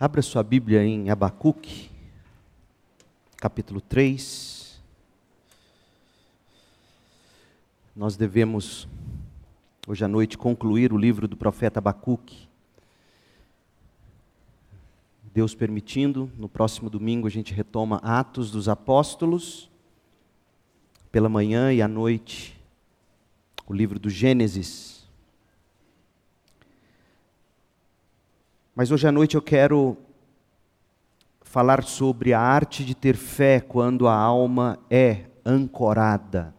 Abra sua Bíblia em Abacuque, capítulo 3. Nós devemos, hoje à noite, concluir o livro do profeta Abacuque. Deus permitindo, no próximo domingo a gente retoma Atos dos Apóstolos, pela manhã e à noite, o livro do Gênesis. Mas hoje à noite eu quero falar sobre a arte de ter fé quando a alma é ancorada.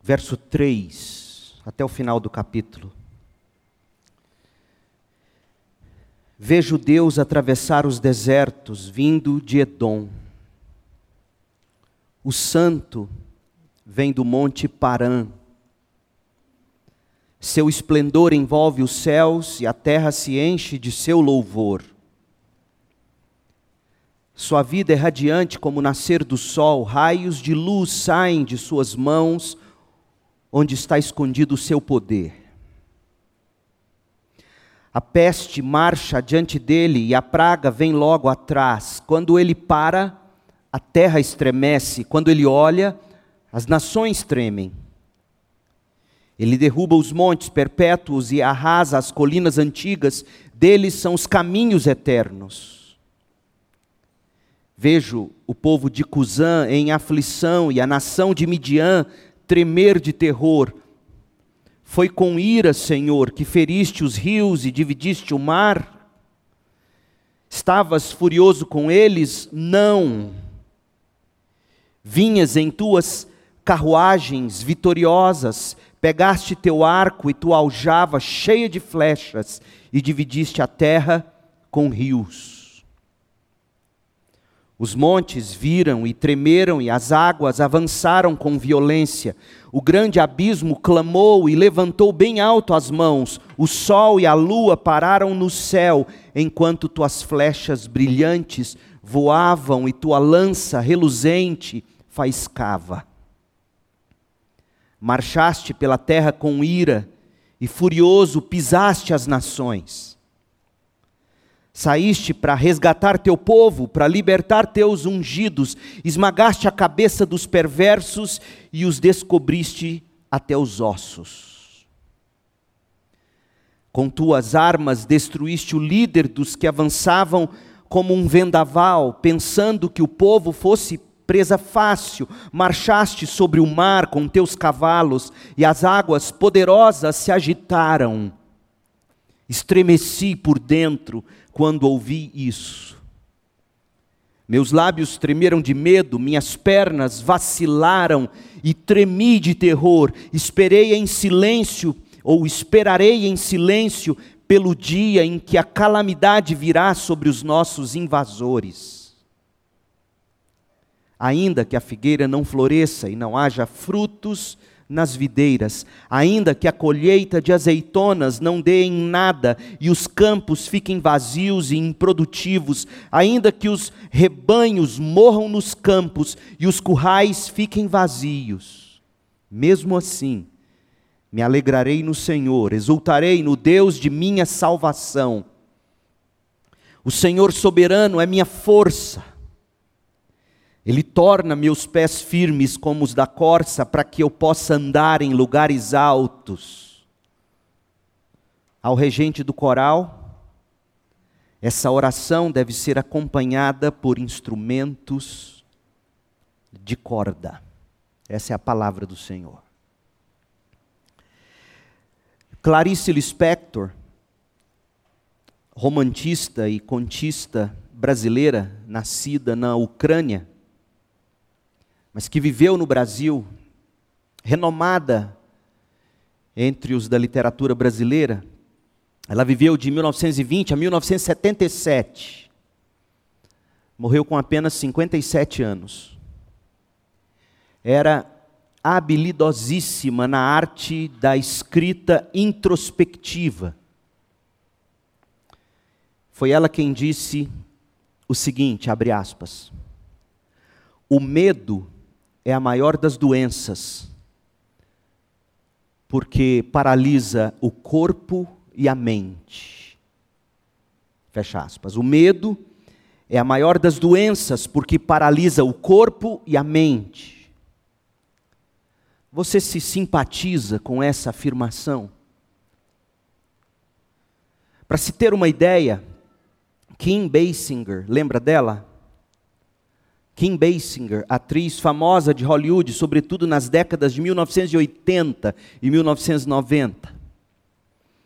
Verso 3, até o final do capítulo. Vejo Deus atravessar os desertos, vindo de Edom. O santo vem do monte Parã seu esplendor envolve os céus e a terra se enche de seu louvor. Sua vida é radiante como o nascer do sol, raios de luz saem de suas mãos, onde está escondido o seu poder. A peste marcha diante dele e a praga vem logo atrás. Quando ele para, a terra estremece, quando ele olha, as nações tremem. Ele derruba os montes perpétuos e arrasa as colinas antigas, deles são os caminhos eternos. Vejo o povo de Cusã em aflição e a nação de Midian tremer de terror. Foi com ira, Senhor, que feriste os rios e dividiste o mar? Estavas furioso com eles? Não. Vinhas em tuas carruagens vitoriosas, Pegaste teu arco e tua aljava cheia de flechas e dividiste a terra com rios. Os montes viram e tremeram e as águas avançaram com violência. O grande abismo clamou e levantou bem alto as mãos. O sol e a lua pararam no céu, enquanto tuas flechas brilhantes voavam e tua lança reluzente faiscava marchaste pela terra com ira e furioso pisaste as nações. Saíste para resgatar teu povo, para libertar teus ungidos, esmagaste a cabeça dos perversos e os descobriste até os ossos. Com tuas armas destruíste o líder dos que avançavam como um vendaval, pensando que o povo fosse presa fácil, marchaste sobre o mar com teus cavalos, e as águas poderosas se agitaram. Estremeci por dentro quando ouvi isso. Meus lábios tremeram de medo, minhas pernas vacilaram e tremi de terror. Esperei em silêncio, ou esperarei em silêncio, pelo dia em que a calamidade virá sobre os nossos invasores ainda que a figueira não floresça e não haja frutos nas videiras, ainda que a colheita de azeitonas não dê em nada e os campos fiquem vazios e improdutivos, ainda que os rebanhos morram nos campos e os currais fiquem vazios, mesmo assim, me alegrarei no Senhor, exultarei no Deus de minha salvação. O Senhor soberano é minha força ele torna meus pés firmes como os da corça, para que eu possa andar em lugares altos. Ao regente do coral, essa oração deve ser acompanhada por instrumentos de corda. Essa é a palavra do Senhor. Clarice Lispector, romantista e contista brasileira, nascida na Ucrânia, mas que viveu no Brasil, renomada entre os da literatura brasileira. Ela viveu de 1920 a 1977. Morreu com apenas 57 anos. Era habilidosíssima na arte da escrita introspectiva. Foi ela quem disse o seguinte, abre aspas: O medo é a maior das doenças, porque paralisa o corpo e a mente. Fecha aspas. O medo é a maior das doenças porque paralisa o corpo e a mente. Você se simpatiza com essa afirmação? Para se ter uma ideia, Kim Basinger, lembra dela? Kim Basinger, atriz famosa de Hollywood, sobretudo nas décadas de 1980 e 1990.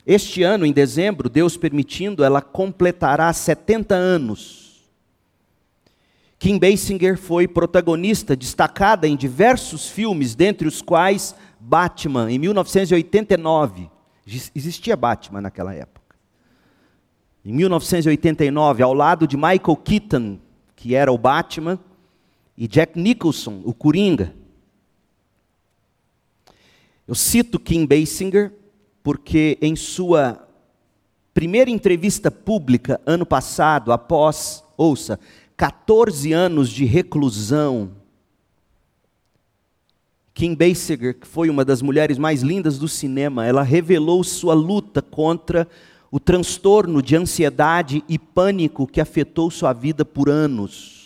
Este ano, em dezembro, Deus permitindo, ela completará 70 anos. Kim Basinger foi protagonista destacada em diversos filmes, dentre os quais Batman, em 1989. Existia Batman naquela época. Em 1989, ao lado de Michael Keaton, que era o Batman, e Jack Nicholson, o Coringa. Eu cito Kim Basinger porque em sua primeira entrevista pública ano passado, após, ouça, 14 anos de reclusão, Kim Basinger, que foi uma das mulheres mais lindas do cinema, ela revelou sua luta contra o transtorno de ansiedade e pânico que afetou sua vida por anos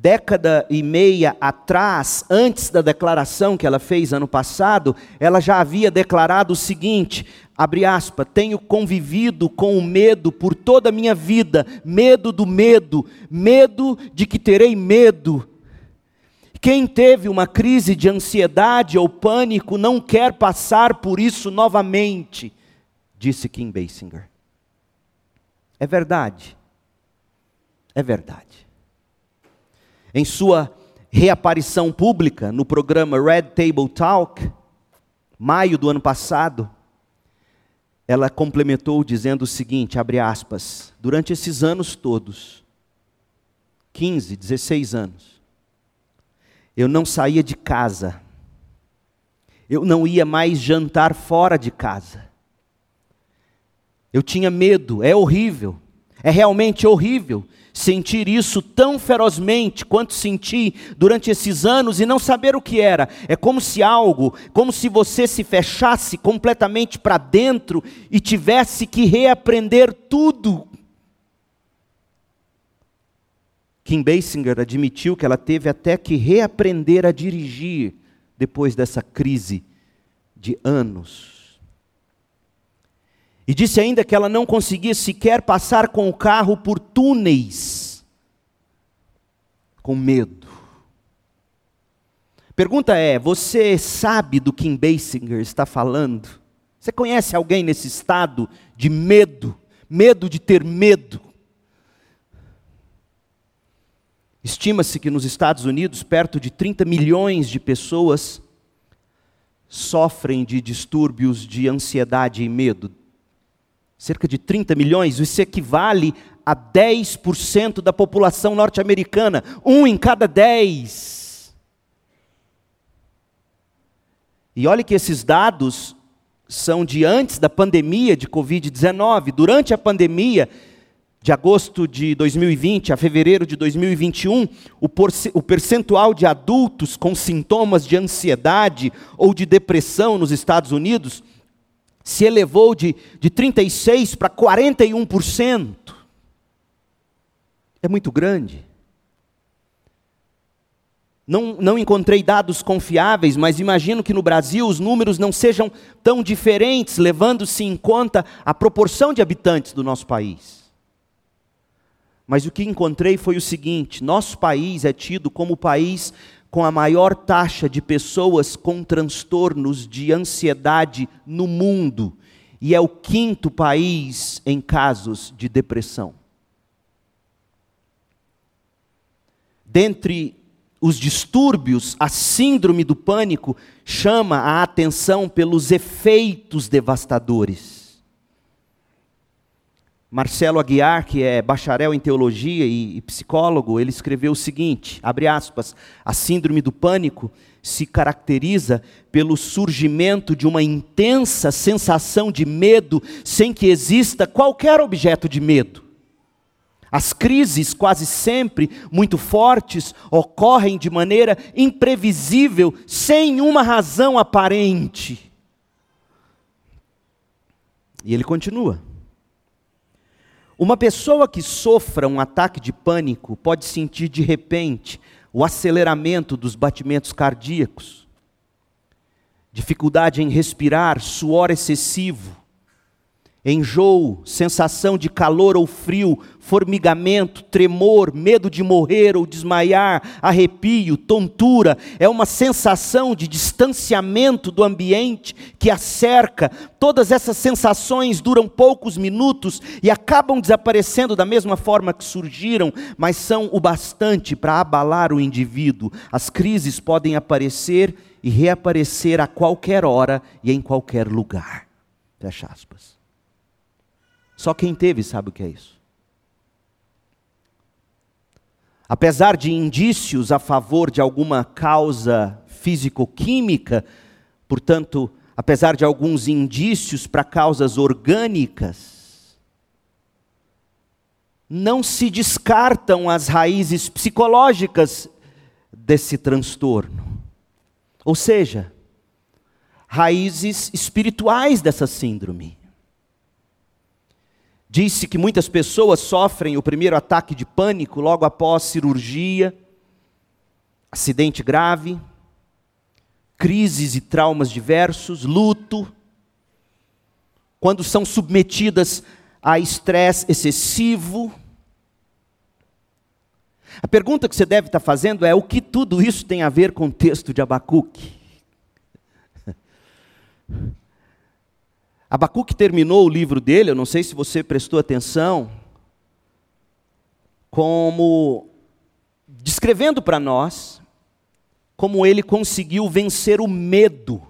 década e meia atrás, antes da declaração que ela fez ano passado, ela já havia declarado o seguinte: abre aspas, tenho convivido com o medo por toda a minha vida, medo do medo, medo de que terei medo. Quem teve uma crise de ansiedade ou pânico não quer passar por isso novamente, disse Kim Basinger. É verdade. É verdade. Em sua reaparição pública no programa Red Table Talk, maio do ano passado, ela complementou dizendo o seguinte, abre aspas, durante esses anos todos, 15, 16 anos, eu não saía de casa, eu não ia mais jantar fora de casa, eu tinha medo, é horrível, é realmente horrível sentir isso tão ferozmente quanto senti durante esses anos e não saber o que era. É como se algo, como se você se fechasse completamente para dentro e tivesse que reaprender tudo. Kim Basinger admitiu que ela teve até que reaprender a dirigir depois dessa crise de anos. E disse ainda que ela não conseguia sequer passar com o carro por túneis, com medo. Pergunta é: você sabe do que Basinger está falando? Você conhece alguém nesse estado de medo, medo de ter medo? Estima-se que nos Estados Unidos, perto de 30 milhões de pessoas sofrem de distúrbios de ansiedade e medo cerca de 30 milhões, isso equivale a 10% da população norte-americana, um em cada dez. E olhe que esses dados são de antes da pandemia de Covid-19. Durante a pandemia, de agosto de 2020 a fevereiro de 2021, o percentual de adultos com sintomas de ansiedade ou de depressão nos Estados Unidos se elevou de, de 36% para 41%. É muito grande. Não, não encontrei dados confiáveis, mas imagino que no Brasil os números não sejam tão diferentes, levando-se em conta a proporção de habitantes do nosso país. Mas o que encontrei foi o seguinte: nosso país é tido como o país com a maior taxa de pessoas com transtornos de ansiedade no mundo e é o quinto país em casos de depressão. Dentre os distúrbios, a síndrome do pânico chama a atenção pelos efeitos devastadores. Marcelo Aguiar, que é bacharel em teologia e, psicólogo, ele escreveu o seguinte, abre aspas, a síndrome do pânico se caracteriza pelo surgimento de uma intensa sensação de medo sem que exista qualquer objeto de medo. As crises, quase sempre muito fortes, ocorrem de maneira imprevisível, sem uma razão aparente. E ele continua. Uma pessoa que sofra um ataque de pânico pode sentir de repente o aceleramento dos batimentos cardíacos, dificuldade em respirar, suor excessivo, enjoo, sensação de calor ou frio, formigamento, tremor, medo de morrer ou desmaiar, arrepio, tontura, é uma sensação de distanciamento do ambiente que a cerca. Todas essas sensações duram poucos minutos e acabam desaparecendo da mesma forma que surgiram, mas são o bastante para abalar o indivíduo. As crises podem aparecer e reaparecer a qualquer hora e em qualquer lugar. Fecha aspas. Só quem teve sabe o que é isso. Apesar de indícios a favor de alguma causa físico-química, portanto, apesar de alguns indícios para causas orgânicas, não se descartam as raízes psicológicas desse transtorno. Ou seja, raízes espirituais dessa síndrome. Disse que muitas pessoas sofrem o primeiro ataque de pânico logo após cirurgia, acidente grave, crises e traumas diversos, luto, quando são submetidas a estresse excessivo. A pergunta que você deve estar fazendo é: o que tudo isso tem a ver com o texto de Abacuque? Abacuque terminou o livro dele, eu não sei se você prestou atenção, como descrevendo para nós como ele conseguiu vencer o medo.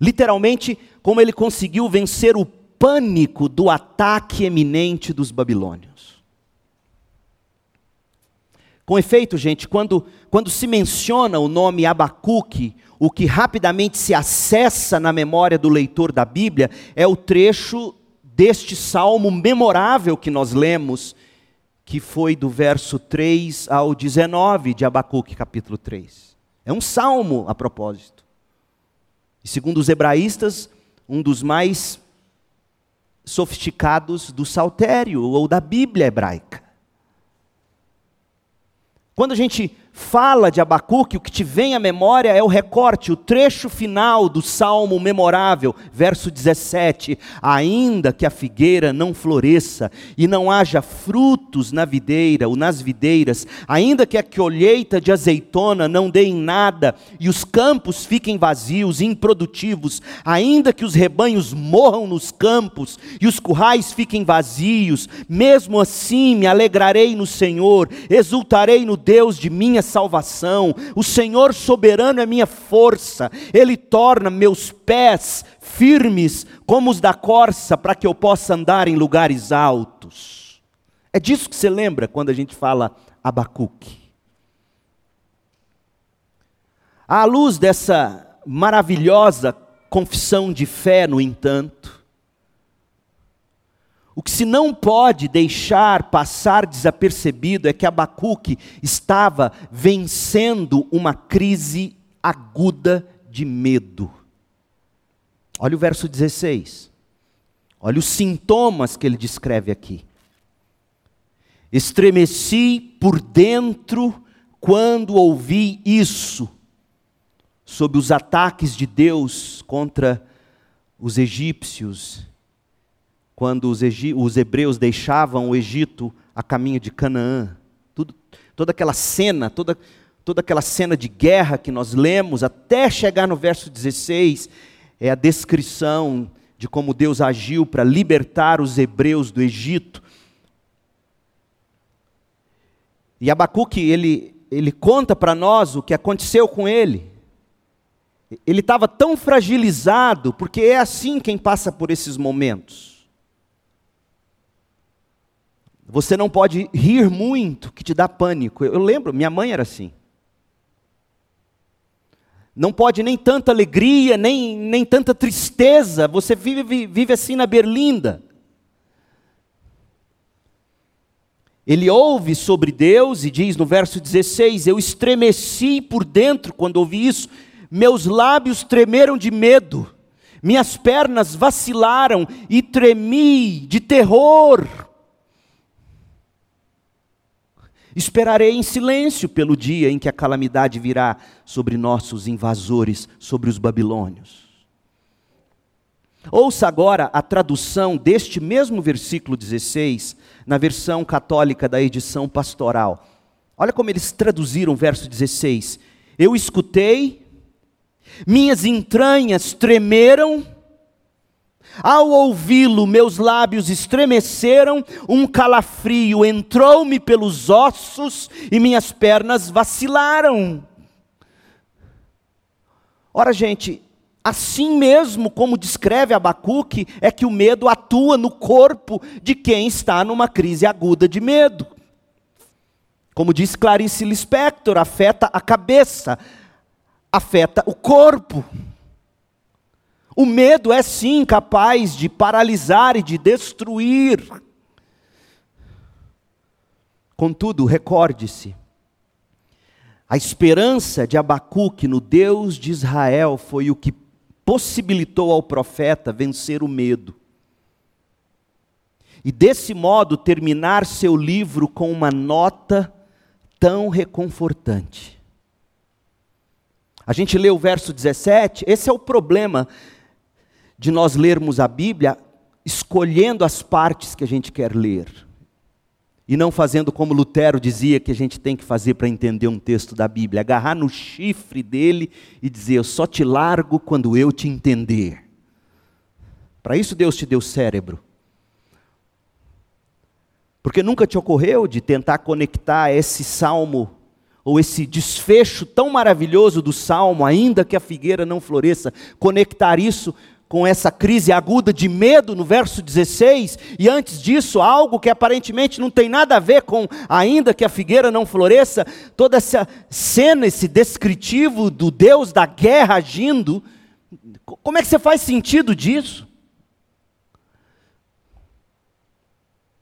Literalmente, como ele conseguiu vencer o pânico do ataque eminente dos babilônios. Com efeito, gente, quando, quando se menciona o nome Abacuque, o que rapidamente se acessa na memória do leitor da Bíblia é o trecho deste salmo memorável que nós lemos, que foi do verso 3 ao 19 de Abacuque, capítulo 3. É um salmo a propósito. E segundo os hebraístas, um dos mais sofisticados do saltério ou da Bíblia hebraica. Quando a gente fala de Abacuque, o que te vem à memória é o recorte, o trecho final do salmo memorável, verso 17: Ainda que a figueira não floresça e não haja frutos na videira ou nas videiras, ainda que a colheita de azeitona não dê em nada e os campos fiquem vazios e improdutivos, ainda que os rebanhos morram nos campos e os currais fiquem vazios, mesmo assim me alegrarei no Senhor, exultarei no Deus de minha salvação, o Senhor soberano é minha força, Ele torna meus pés firmes como os da corça, para que eu possa andar em lugares altos. É disso que você lembra quando a gente fala Abacuque. À luz dessa maravilhosa confissão de fé, no entanto, o que se não pode deixar passar desapercebido é que Abacuque estava vencendo uma crise aguda de medo. Olha o verso 16. Olha os sintomas que ele descreve aqui. Estremeci por dentro quando ouvi isso, sobre os ataques de Deus contra os egípcios quando os, os, hebreus deixavam o Egito a caminho de Canaã. Tudo, toda aquela cena, toda, toda aquela cena de guerra que nós lemos, até chegar no verso 16, é a descrição de como Deus agiu para libertar os hebreus do Egito. E Abacuque, ele, ele conta para nós o que aconteceu com ele. Ele estava tão fragilizado, porque é assim quem passa por esses momentos. Você não pode rir muito, que te dá pânico. Eu lembro, minha mãe era assim. Não pode nem tanta alegria, nem, nem tanta tristeza. Você vive, vive assim na berlinda. Ele ouve sobre Deus e diz no verso 16: Eu estremeci por dentro quando ouvi isso, meus lábios tremeram de medo. minhas pernas vacilaram e tremi de terror. Esperarei em silêncio pelo dia em que a calamidade virá sobre nossos invasores, sobre os babilônios. Ouça agora a tradução deste mesmo versículo 16, na versão católica da edição pastoral. Olha como eles traduziram o verso 16. Eu escutei, minhas entranhas tremeram, ao ouvi-lo, meus lábios estremeceram, um calafrio entrou-me pelos ossos e minhas pernas vacilaram. Ora, gente, assim mesmo como descreve Abacuque, é que o medo atua no corpo de quem está numa crise aguda de medo. Como diz Clarice Lispector, afeta a cabeça, afeta o corpo. O medo é sim capaz de paralisar e de destruir. Contudo, recorde-se, a esperança de Abacuque no Deus de Israel foi o que possibilitou ao profeta vencer o medo. E desse modo terminar seu livro com uma nota tão reconfortante. A gente lê o verso 17, esse é o problema de nós lermos a Bíblia escolhendo as partes que a gente quer ler. E não fazendo como Lutero dizia que a gente tem que fazer para entender um texto da Bíblia, agarrar no chifre dele e dizer: Eu só te largo quando eu te entender. Para isso Deus te deu cérebro. Porque nunca te ocorreu de tentar conectar esse salmo ou esse desfecho tão maravilhoso do salmo, ainda que a figueira não floresça, conectar isso com essa crise aguda de medo no verso 16, e antes disso, algo que aparentemente não tem nada a ver com ainda que a figueira não floresça, toda essa cena, esse descritivo do Deus da guerra agindo, como é que você faz sentido disso?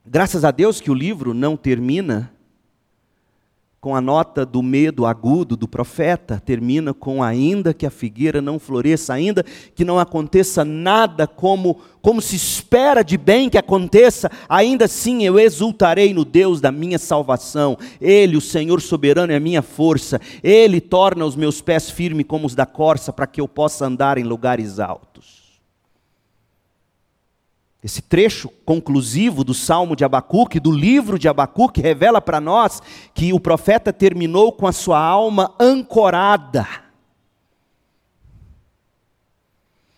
Graças a Deus que o livro não termina com a nota do medo agudo do profeta, termina com ainda que a figueira não floresça, ainda que não aconteça nada como como se espera de bem que aconteça, ainda assim eu exultarei no Deus da minha salvação. Ele, o Senhor soberano, é a minha força. Ele torna os meus pés firmes como os da corça, para que eu possa andar em lugares altos. Esse trecho conclusivo do Salmo de Abacuque, do livro de Abacuque, revela para nós que o profeta terminou com a sua alma ancorada.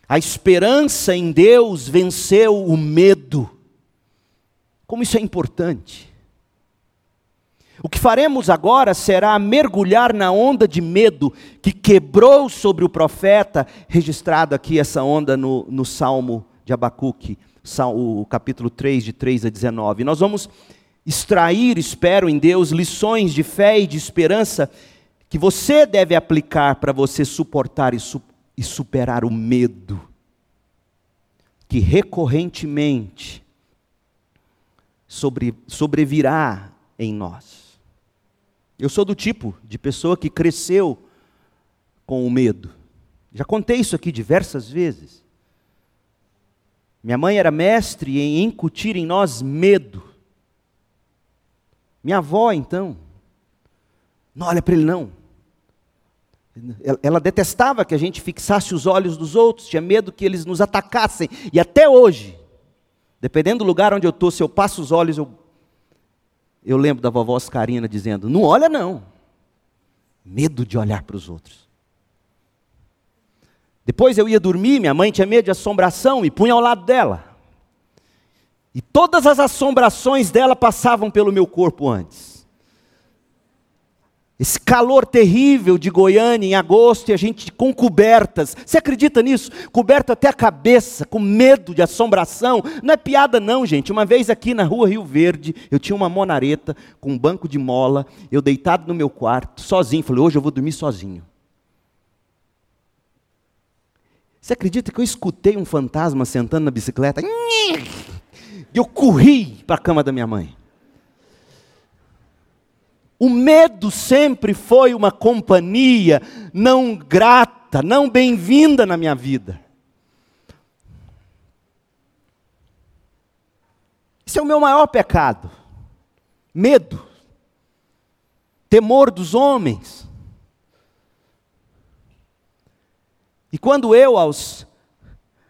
A esperança em Deus venceu o medo. Como isso é importante. O que faremos agora será mergulhar na onda de medo que quebrou sobre o profeta, registrado aqui essa onda no, no Salmo de Abacuque o capítulo 3, de 3 a 19. Nós vamos extrair, espero em Deus, lições de fé e de esperança que você deve aplicar para você suportar e, su e superar o medo que recorrentemente sobre, sobrevirá em nós. Eu sou do tipo de pessoa que cresceu com o medo. Já contei isso aqui diversas vezes. Minha mãe era mestre em incutir em nós medo. Minha avó, então, não olha para ele não. Ela detestava que a gente fixasse os olhos dos outros, tinha medo que eles nos atacassem. E até hoje, dependendo do lugar onde eu estou, se eu passo os olhos, eu, eu lembro da vovó Oscarina dizendo: Não olha não. Medo de olhar para os outros. Depois eu ia dormir, minha mãe tinha medo de assombração e punha ao lado dela. E todas as assombrações dela passavam pelo meu corpo antes. Esse calor terrível de Goiânia em agosto e a gente com cobertas. Você acredita nisso? Coberto até a cabeça, com medo de assombração. Não é piada, não, gente. Uma vez aqui na rua Rio Verde, eu tinha uma monareta com um banco de mola, eu deitado no meu quarto, sozinho. Falei, hoje eu vou dormir sozinho. Você acredita que eu escutei um fantasma sentando na bicicleta? E eu corri para a cama da minha mãe. O medo sempre foi uma companhia não grata, não bem-vinda na minha vida. Esse é o meu maior pecado. Medo. Temor dos homens. E quando eu, aos,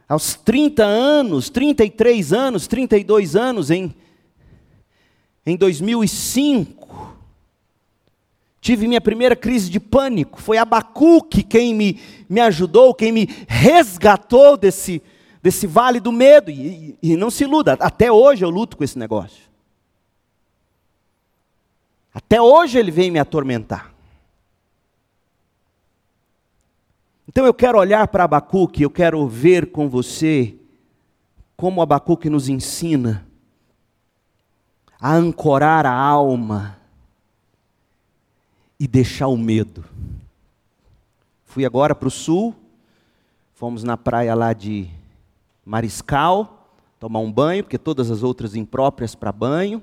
aos 30 anos, 33 anos, 32 anos, em, em 2005, tive minha primeira crise de pânico. Foi Abacuque quem me, me ajudou, quem me resgatou desse, desse vale do medo. E, e não se iluda, até hoje eu luto com esse negócio. Até hoje ele vem me atormentar. Então eu quero olhar para Abacuque, eu quero ver com você como Abacuque nos ensina a ancorar a alma e deixar o medo. Fui agora para o sul, fomos na praia lá de Mariscal, tomar um banho, porque todas as outras impróprias para banho.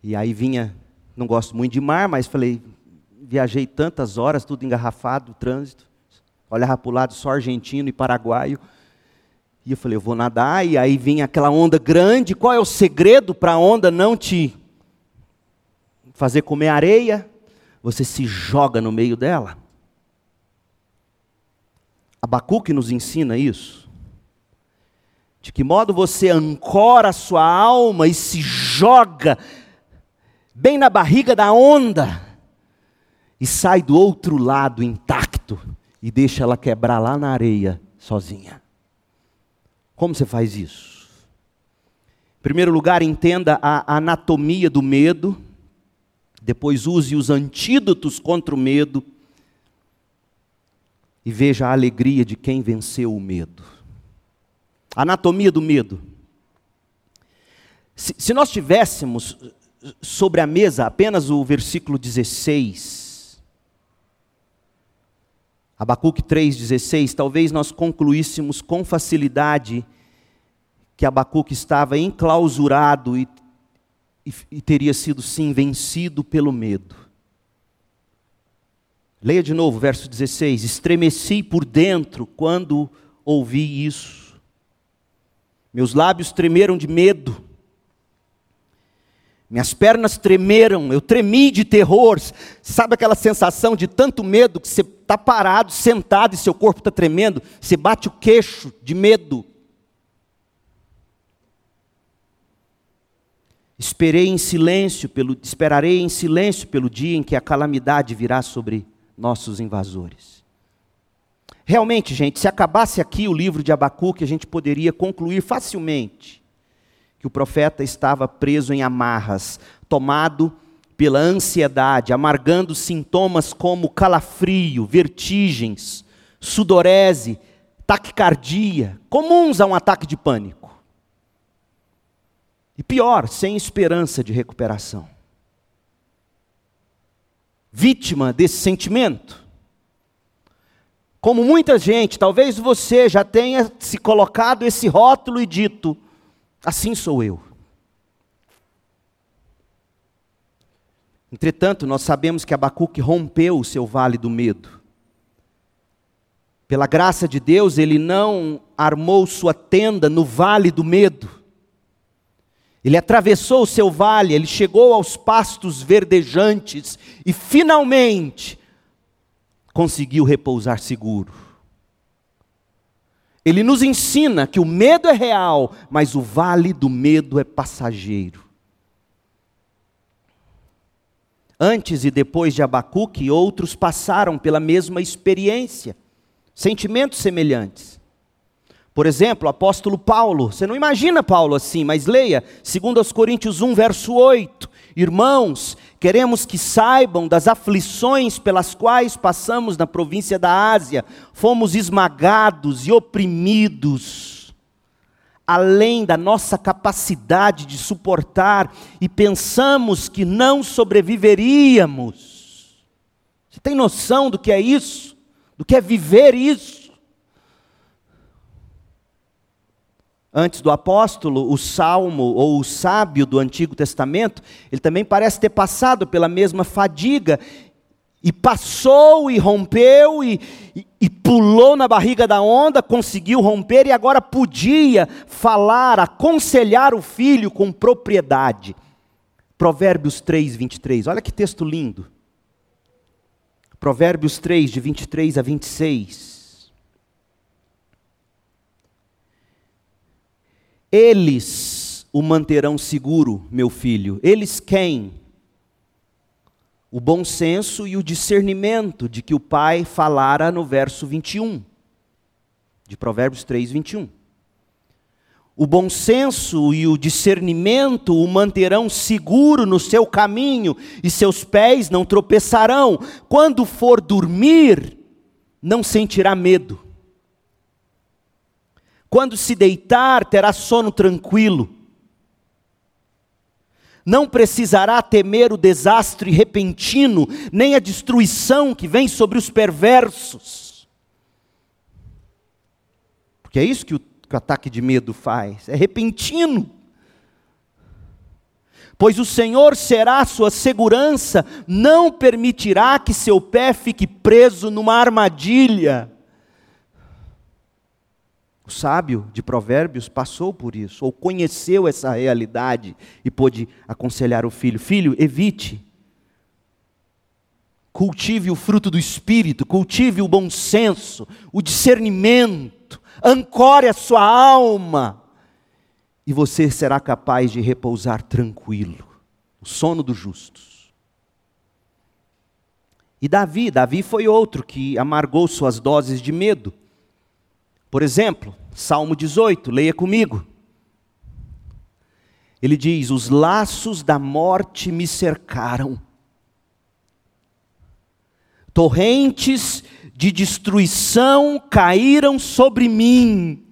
E aí vinha, não gosto muito de mar, mas falei, viajei tantas horas, tudo engarrafado, trânsito. Olhava para o lado só argentino e paraguaio. E eu falei, eu vou nadar, e aí vinha aquela onda grande. Qual é o segredo para a onda não te fazer comer areia? Você se joga no meio dela. Abacuque nos ensina isso. De que modo você ancora a sua alma e se joga bem na barriga da onda e sai do outro lado intacto e deixa ela quebrar lá na areia sozinha. Como você faz isso? Em primeiro lugar, entenda a anatomia do medo, depois use os antídotos contra o medo e veja a alegria de quem venceu o medo. Anatomia do medo. Se, se nós tivéssemos sobre a mesa apenas o versículo 16, Abacuque 3,16, talvez nós concluíssemos com facilidade que Abacuque estava enclausurado e, e, e teria sido sim vencido pelo medo. Leia de novo, verso 16: Estremeci por dentro quando ouvi isso, meus lábios tremeram de medo, minhas pernas tremeram, eu tremi de terror. Sabe aquela sensação de tanto medo que você está parado, sentado e seu corpo está tremendo? Você bate o queixo de medo. Esperei em silêncio pelo, esperarei em silêncio pelo dia em que a calamidade virá sobre nossos invasores. Realmente, gente, se acabasse aqui o livro de Abacuque, a gente poderia concluir facilmente que o profeta estava preso em amarras, tomado pela ansiedade, amargando sintomas como calafrio, vertigens, sudorese, taquicardia, comuns a um ataque de pânico. E pior, sem esperança de recuperação vítima desse sentimento. Como muita gente, talvez você já tenha se colocado esse rótulo e dito: assim sou eu. Entretanto, nós sabemos que Abacuque rompeu o seu vale do medo. Pela graça de Deus, ele não armou sua tenda no vale do medo. Ele atravessou o seu vale, ele chegou aos pastos verdejantes e finalmente conseguiu repousar seguro. Ele nos ensina que o medo é real, mas o vale do medo é passageiro. Antes e depois de Abacuque, outros passaram pela mesma experiência, sentimentos semelhantes. Por exemplo, o apóstolo Paulo, você não imagina Paulo assim, mas leia 2 Coríntios 1, verso 8. Irmãos, queremos que saibam das aflições pelas quais passamos na província da Ásia, fomos esmagados e oprimidos, além da nossa capacidade de suportar, e pensamos que não sobreviveríamos. Você tem noção do que é isso? Do que é viver isso? Antes do apóstolo, o salmo ou o sábio do Antigo Testamento, ele também parece ter passado pela mesma fadiga e passou e rompeu e, e, e, pulou na barriga da onda, conseguiu romper e agora podia falar, aconselhar o filho com propriedade. Provérbios 3, 23. Olha que texto lindo. Provérbios 3, de 23 a 26. Eles o manterão seguro, meu filho. Eles quem? o bom senso e o discernimento de que o pai falara no verso 21, de Provérbios 3, 21. O bom senso e o discernimento o manterão seguro no seu caminho, e seus pés não tropeçarão. Quando for dormir, não sentirá medo. Quando se deitar, terá sono tranquilo não precisará temer o desastre repentino, nem a destruição que vem sobre os perversos. Porque é isso que o, que o ataque de medo faz, é repentino. Pois o Senhor será sua segurança, não permitirá que seu pé fique preso numa armadilha. O sábio de Provérbios passou por isso, ou conheceu essa realidade e pôde aconselhar o filho: Filho, evite. Cultive o fruto do espírito, cultive o bom senso, o discernimento, ancore a sua alma, e você será capaz de repousar tranquilo, o sono dos justos. E Davi, Davi foi outro que amargou suas doses de medo. Por exemplo, Salmo 18, leia comigo. Ele diz: Os laços da morte me cercaram, torrentes de destruição caíram sobre mim.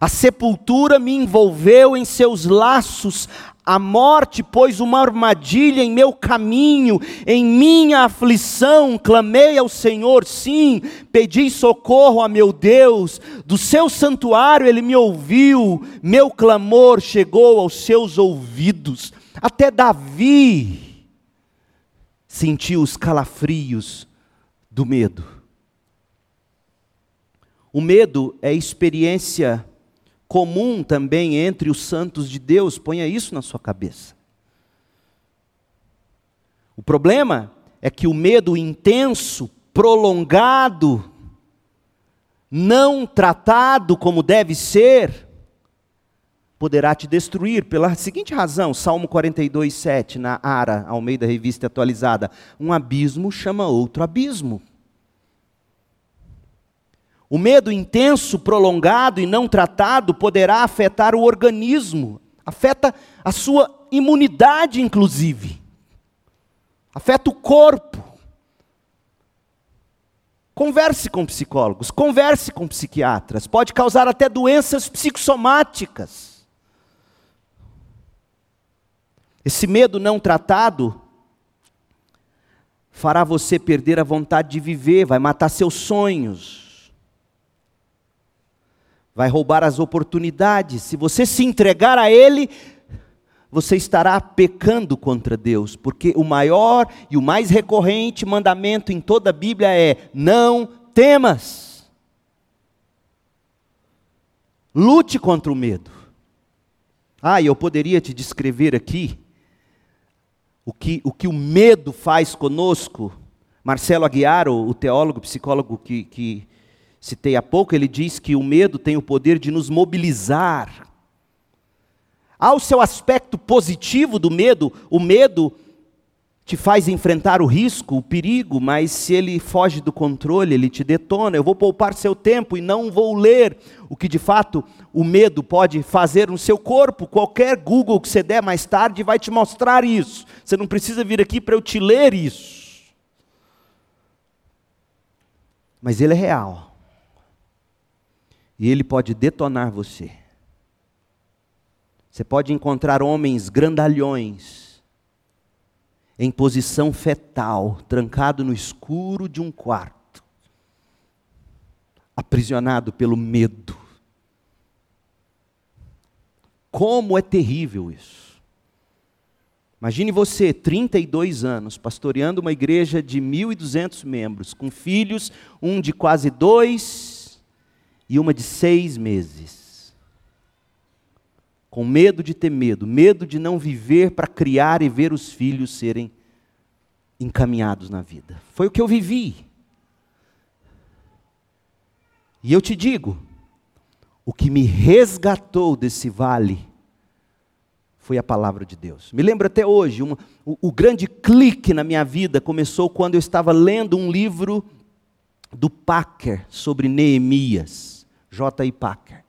A sepultura me envolveu em seus laços, a morte pôs uma armadilha em meu caminho, em minha aflição, clamei ao Senhor, sim, pedi socorro a meu Deus, do seu santuário ele me ouviu, meu clamor chegou aos seus ouvidos. Até Davi sentiu os calafrios do medo. O medo é experiência comum também entre os santos de Deus, ponha isso na sua cabeça. O problema é que o medo intenso, prolongado, não tratado como deve ser, poderá te destruir pela seguinte razão, Salmo 42, 7, na Ara, Almeida Revista Atualizada: um abismo chama outro abismo. O medo intenso, prolongado e não tratado poderá afetar o organismo, afeta a sua imunidade, inclusive, afeta o corpo. Converse com psicólogos, converse com psiquiatras, pode causar até doenças psicossomáticas. Esse medo não tratado fará você perder a vontade de viver, vai matar seus sonhos vai roubar as oportunidades. Se você se entregar a Ele, você estará pecando contra Deus, porque o maior e o mais recorrente mandamento em toda a Bíblia é: não temas. Lute contra o medo. Ah, eu poderia te descrever aqui o que o, que o medo faz conosco. Marcelo Aguiar, o, teólogo, psicólogo que, que citei há pouco, ele diz que o medo tem o poder de nos mobilizar. Há o seu aspecto positivo do medo, o medo te faz enfrentar o risco, o perigo, mas se ele foge do controle, ele te detona. Eu vou poupar seu tempo e não vou ler o que de fato o medo pode fazer no seu corpo. Qualquer Google que você der mais tarde vai te mostrar isso. Você não precisa vir aqui para eu te ler isso. Mas ele é real. E ele pode detonar você. Você pode encontrar homens grandalhões, em posição fetal, trancado no escuro de um quarto, aprisionado pelo medo. Como é terrível isso. Imagine você, 32 anos, pastoreando uma igreja de 1.200 membros, com filhos, um de quase dois e uma de seis meses. Com medo de ter medo, medo de não viver para criar e ver os filhos serem encaminhados na vida. Foi o que eu vivi. E eu te digo, o que me resgatou desse vale foi a palavra de Deus. Me lembro até hoje, uma, o, o grande clique na minha vida começou quando eu estava lendo um livro do Packer sobre Neemias, J.I. Packer.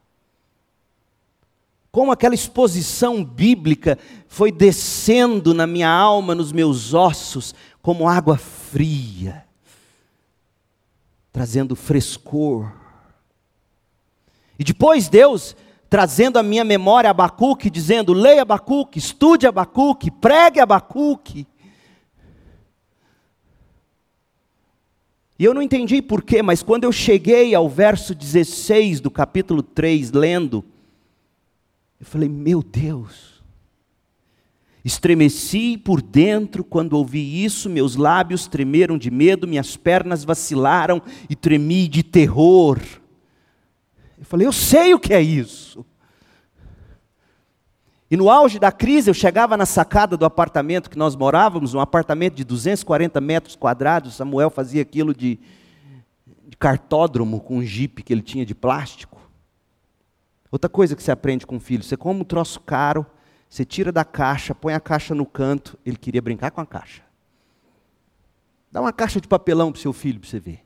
Como aquela exposição bíblica foi descendo na minha alma, nos meus ossos, como água fria, trazendo frescor. E depois Deus trazendo à minha memória Abacuque, dizendo: leia Abacuque, estude Abacuque, pregue Abacuque. E eu não entendi porquê, mas quando eu cheguei ao verso 16 do capítulo 3, lendo, eu falei: meu Deus, estremeci por dentro quando ouvi isso, meus lábios tremeram de medo, minhas pernas vacilaram e tremi de terror. Eu falei, eu sei o que é isso. E no auge da crise, eu chegava na sacada do apartamento que nós morávamos, um apartamento de 240 metros quadrados. Samuel fazia aquilo de, de cartódromo com um jipe que ele tinha de plástico. Outra coisa que você aprende com o filho: você come um troço caro, você tira da caixa, põe a caixa no canto. Ele queria brincar com a caixa. Dá uma caixa de papelão para o seu filho para você ver.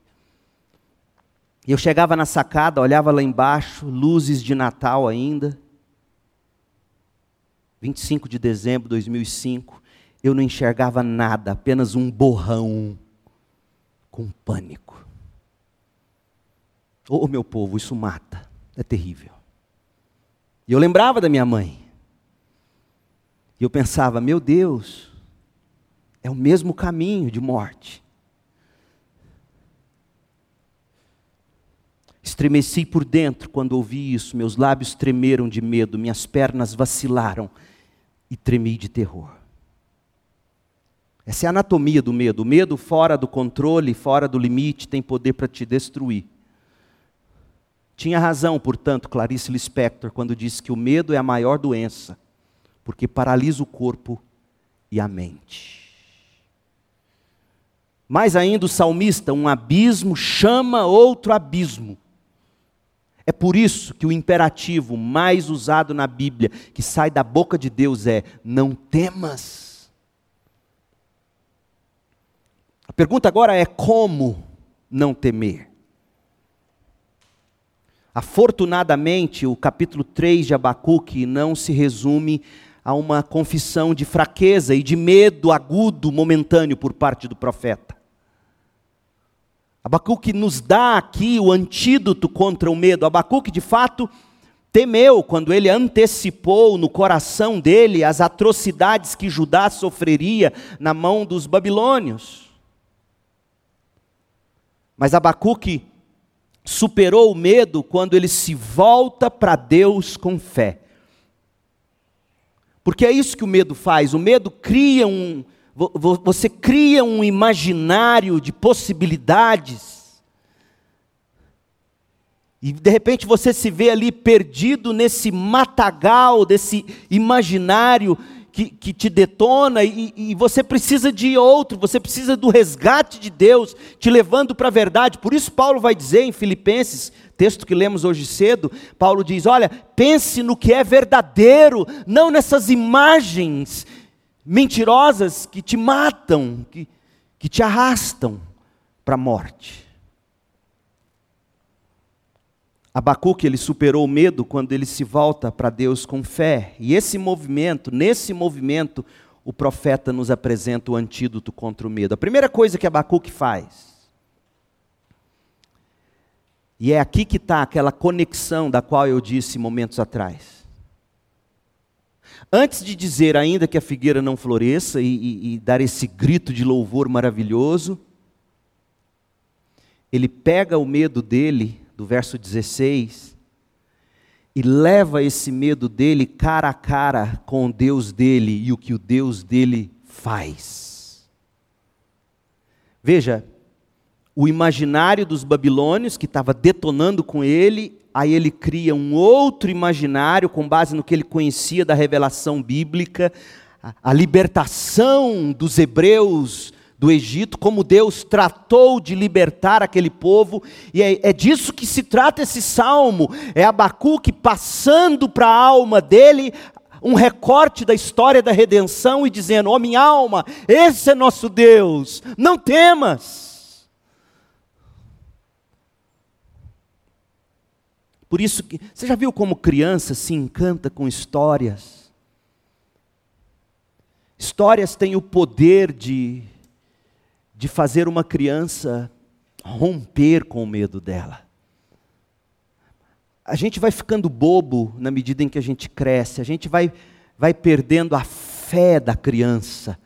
E eu chegava na sacada, olhava lá embaixo, luzes de Natal ainda. 25 de dezembro de 2005, eu não enxergava nada, apenas um borrão com pânico. Oh, meu povo, isso mata, é terrível. E eu lembrava da minha mãe. E eu pensava, meu Deus, é o mesmo caminho de morte. Estremeci por dentro quando ouvi isso, meus lábios tremeram de medo, minhas pernas vacilaram e tremi de terror. Essa é a anatomia do medo. O medo fora do controle, fora do limite, tem poder para te destruir. Tinha razão, portanto, Clarice Lispector, quando disse que o medo é a maior doença, porque paralisa o corpo e a mente. Mais ainda, o salmista, um abismo chama outro abismo. É por isso que o imperativo mais usado na Bíblia, que sai da boca de Deus, é: não temas. A pergunta agora é: como não temer? Afortunadamente, o capítulo 3 de Abacuque não se resume a uma confissão de fraqueza e de medo agudo, momentâneo por parte do profeta. Abacuque nos dá aqui o antídoto contra o medo. Abacuque, de fato, temeu quando ele antecipou no coração dele as atrocidades que Judá sofreria na mão dos babilônios. Mas Abacuque superou o medo quando ele se volta para Deus com fé. Porque é isso que o medo faz. O medo cria um, você cria um imaginário de possibilidades. E de repente você se vê ali perdido nesse matagal, desse imaginário que, que te detona, e, e você precisa de outro, você precisa do resgate de Deus, te levando para a verdade. Por isso, Paulo vai dizer em Filipenses, texto que lemos hoje cedo, Paulo diz: Olha, pense no que é verdadeiro, não nessas imagens mentirosas que te matam, que, que te arrastam para a morte. Abacuque ele superou o medo quando ele se volta para Deus com fé. E esse movimento, nesse movimento, o profeta nos apresenta o antídoto contra o medo. A primeira coisa que Abacuque faz, e é aqui que está aquela conexão da qual eu disse momentos atrás. Antes de dizer ainda que a figueira não floresça e, e, e dar esse grito de louvor maravilhoso, ele pega o medo dele, do verso 16, e leva esse medo dele cara a cara com o Deus dele e o que o Deus dele faz. Veja, o imaginário dos babilônios que estava detonando com ele, aí ele cria um outro imaginário com base no que ele conhecia da revelação bíblica, a libertação dos hebreus do Egito, como Deus tratou de libertar aquele povo, e é, é disso que se trata esse salmo. É Abacuque passando para a alma dele um recorte da história da redenção e dizendo: Ó oh, minha alma, esse é nosso Deus, não temas. Por isso que você já viu como criança se encanta com histórias? Histórias têm o poder de de fazer uma criança romper com o medo dela. A gente vai ficando bobo na medida em que a gente cresce, a gente vai, vai perdendo a fé da criança,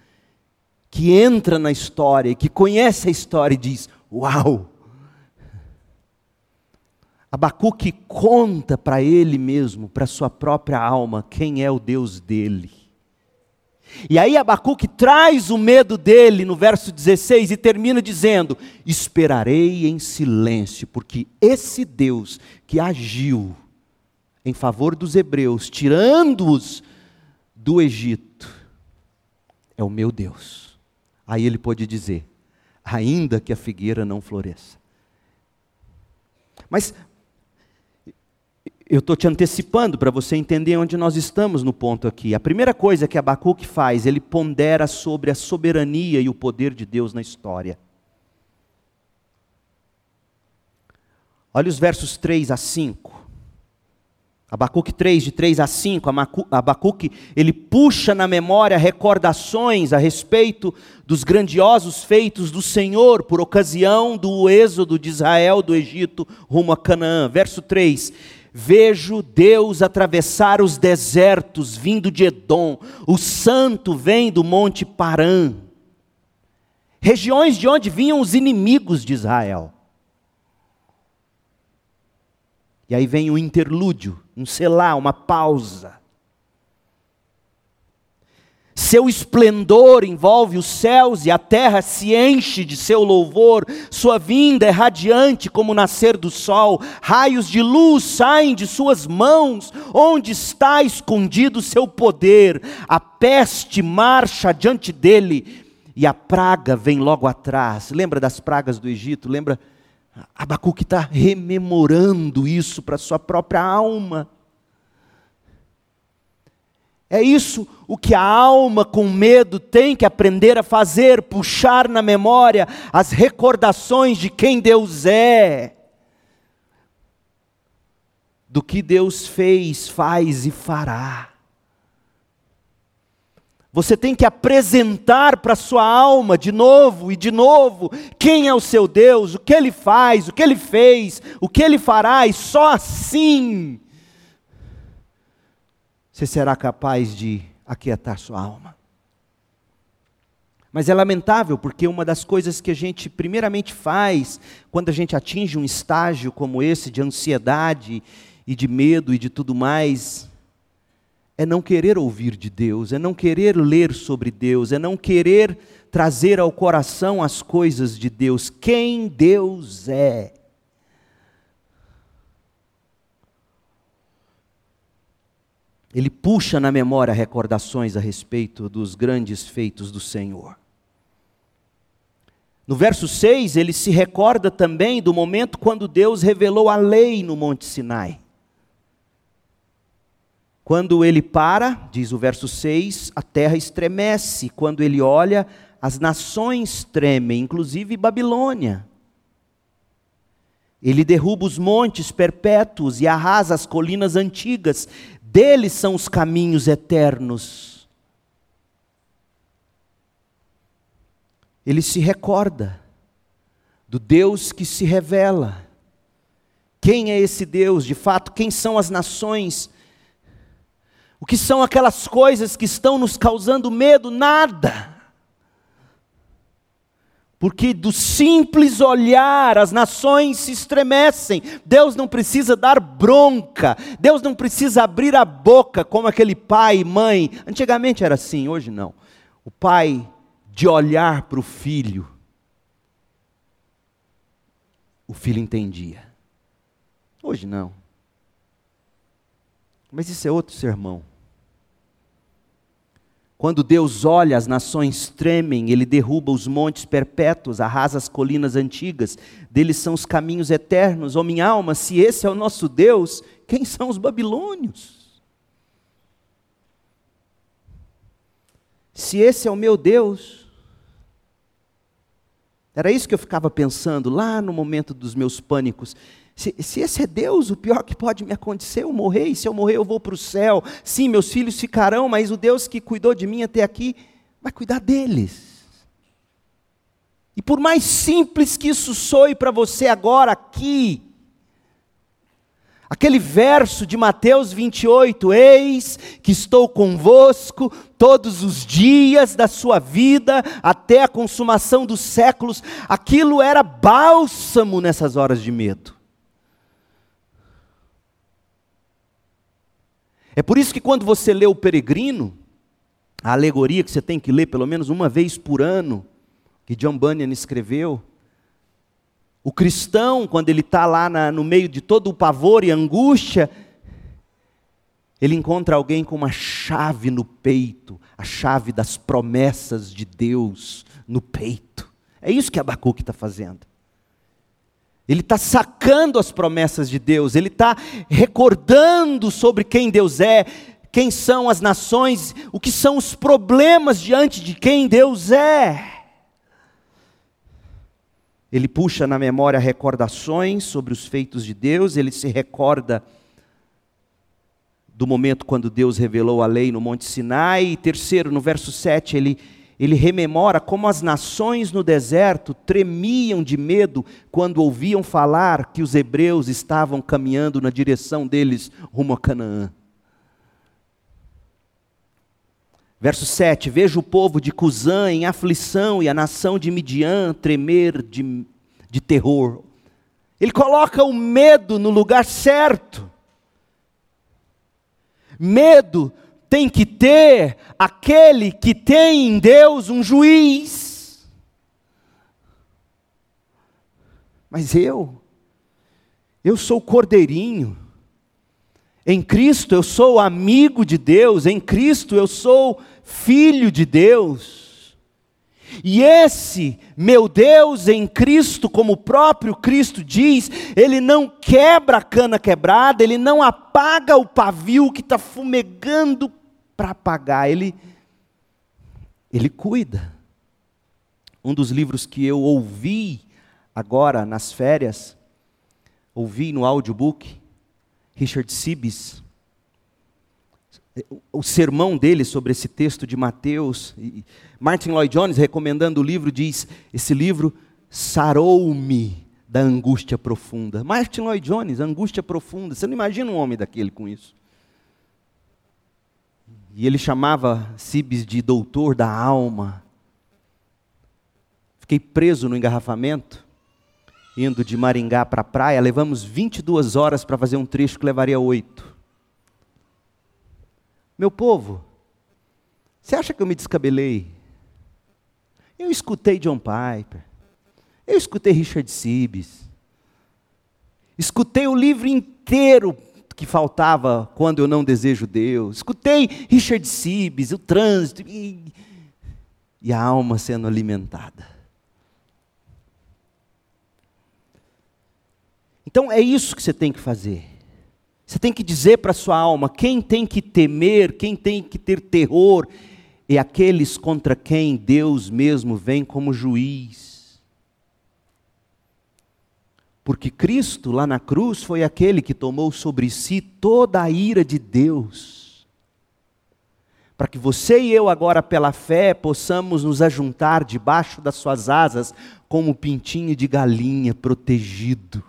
que entra na história, que conhece a história e diz: Uau! Abacuque conta para ele mesmo, para sua própria alma, quem é o Deus dele. E aí Abacuque traz o medo dele no verso 16 e termina dizendo: Esperarei em silêncio, porque esse Deus que agiu em favor dos hebreus, tirando-os do Egito, é o meu Deus. Aí ele pode dizer: ainda que a figueira não floresça. Mas eu estou te antecipando para você entender onde nós estamos no ponto aqui. A primeira coisa que Abacuque faz, ele pondera sobre a soberania e o poder de Deus na história. Olha os versos 3 a 5. Abacuque 3, de 3 a 5, Abacuque, ele puxa na memória recordações a respeito dos grandiosos feitos do Senhor por ocasião do êxodo de Israel do Egito rumo a Canaã. Verso 3: Vejo Deus atravessar os desertos vindo de Edom, o santo vem do monte Parã, regiões de onde vinham os inimigos de Israel. E aí vem o interlúdio, um selar, uma pausa. Seu esplendor envolve os céus e a terra se enche de seu louvor. Sua vinda é radiante como o nascer do sol. Raios de luz saem de suas mãos. Onde está escondido seu poder? A peste marcha diante dele e a praga vem logo atrás. Lembra das pragas do Egito? Lembra? Abacuque está rememorando isso para sua própria alma. É isso o que a alma com medo tem que aprender a fazer, puxar na memória as recordações de quem Deus é, do que Deus fez, faz e fará. Você tem que apresentar para sua alma de novo e de novo quem é o seu Deus, o que ele faz, o que ele fez, o que ele fará, e só assim você será capaz de aquietar sua alma. Mas é lamentável, porque uma das coisas que a gente primeiramente faz quando a gente atinge um estágio como esse de ansiedade e de medo e de tudo mais, é não querer ouvir de Deus, é não querer ler sobre Deus, é não querer trazer ao coração as coisas de Deus, quem Deus é. Ele puxa na memória recordações a respeito dos grandes feitos do Senhor. No verso 6, ele se recorda também do momento quando Deus revelou a lei no Monte Sinai. Quando ele para, diz o verso 6, a terra estremece. Quando ele olha, as nações tremem, inclusive Babilônia. Ele derruba os montes perpétuos e arrasa as colinas antigas, deles são os caminhos eternos. Ele se recorda do Deus que se revela. Quem é esse Deus? De fato, quem são as nações? O que são aquelas coisas que estão nos causando medo? Nada. Porque do simples olhar as nações se estremecem. Deus não precisa dar bronca, Deus não precisa abrir a boca como aquele pai e mãe. Antigamente era assim, hoje não. O pai de olhar para o filho, o filho entendia. Hoje não. Mas isso é outro sermão. Quando Deus olha, as nações tremem, Ele derruba os montes perpétuos, arrasa as colinas antigas, deles são os caminhos eternos. Ó oh, minha alma, se esse é o nosso Deus, quem são os babilônios? Se esse é o meu Deus, era isso que eu ficava pensando lá no momento dos meus pânicos. Se, se, esse é Deus, o pior que pode me acontecer é eu morrer, e se eu morrer eu vou para o céu. Sim, meus filhos ficarão, mas o Deus que cuidou de mim até aqui vai cuidar deles. E por mais simples que isso soe para você agora, aqui, aquele verso de Mateus 28, eis que estou convosco todos os dias da sua vida, até a consumação dos séculos, aquilo era bálsamo nessas horas de medo. É por isso que quando você lê o Peregrino, a alegoria que você tem que ler pelo menos uma vez por ano, que John Bunyan escreveu, o cristão, quando ele está lá na, no meio de todo o pavor e angústia, ele encontra alguém com uma chave no peito, a chave das promessas de Deus no peito. É isso que Abacuque está fazendo. Ele está sacando as promessas de Deus, ele está recordando sobre quem Deus é, quem são as nações, o que são os problemas diante de quem Deus é. Ele puxa na memória recordações sobre os feitos de Deus, ele se recorda do momento quando Deus revelou a lei no Monte Sinai, e terceiro, no verso 7, ele ele rememora como as nações no deserto tremiam de medo quando ouviam falar que os hebreus estavam caminhando na direção deles rumo a Canaã. Verso 7: Vejo o povo de Cusã em aflição e a nação de Midian tremer de, de terror. Ele coloca o medo no lugar certo. Medo tem que ter aquele que tem em Deus um juiz. Mas eu, eu sou cordeirinho. Em Cristo eu sou amigo de Deus, em Cristo eu sou filho de Deus. E esse meu Deus em Cristo, como o próprio Cristo diz, ele não quebra a cana quebrada, ele não apaga o pavio que está fumegando para pagar, ele, ele cuida. Um dos livros que eu ouvi agora nas férias, ouvi no audiobook, Richard Sibes, o sermão dele sobre esse texto de Mateus, Martin Lloyd Jones, recomendando o livro, diz: esse livro sarou-me da angústia profunda. Martin Lloyd Jones, angústia profunda. Você não imagina um homem daquele com isso. E ele chamava Sibes de doutor da alma. Fiquei preso no engarrafamento, indo de Maringá para a praia. Levamos 22 horas para fazer um trecho que levaria oito. Meu povo, você acha que eu me descabelei? Eu escutei John Piper, eu escutei Richard Sibes, escutei o livro inteiro que faltava quando eu não desejo Deus. Escutei Richard Sibes, o trânsito, e, e a alma sendo alimentada. Então é isso que você tem que fazer. Você tem que dizer para sua alma: quem tem que temer, quem tem que ter terror, é aqueles contra quem Deus mesmo vem como juiz. Porque Cristo, lá na cruz, foi aquele que tomou sobre si toda a ira de Deus. Para que você e eu, agora pela fé, possamos nos ajuntar debaixo das suas asas, como pintinho de galinha protegido.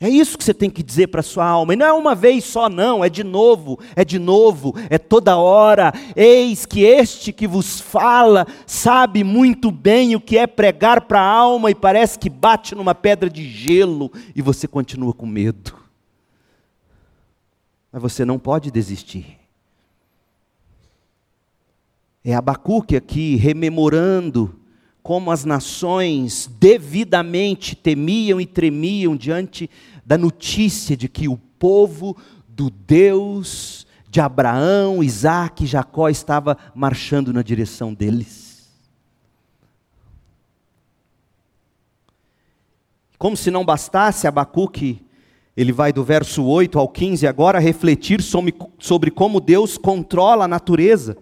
É isso que você tem que dizer para a sua alma. E não é uma vez só, não, é de novo, é de novo, é toda hora. Eis que este que vos fala sabe muito bem o que é pregar para a alma e parece que bate numa pedra de gelo e você continua com medo. Mas você não pode desistir. É Abacuque aqui rememorando como as nações devidamente temiam e tremiam diante da notícia de que o povo do Deus de Abraão, Isaac e Jacó estava marchando na direção deles. Como se não bastasse, Abacuque, ele vai do verso 8 ao 15 agora refletir sobre, sobre como Deus controla a natureza.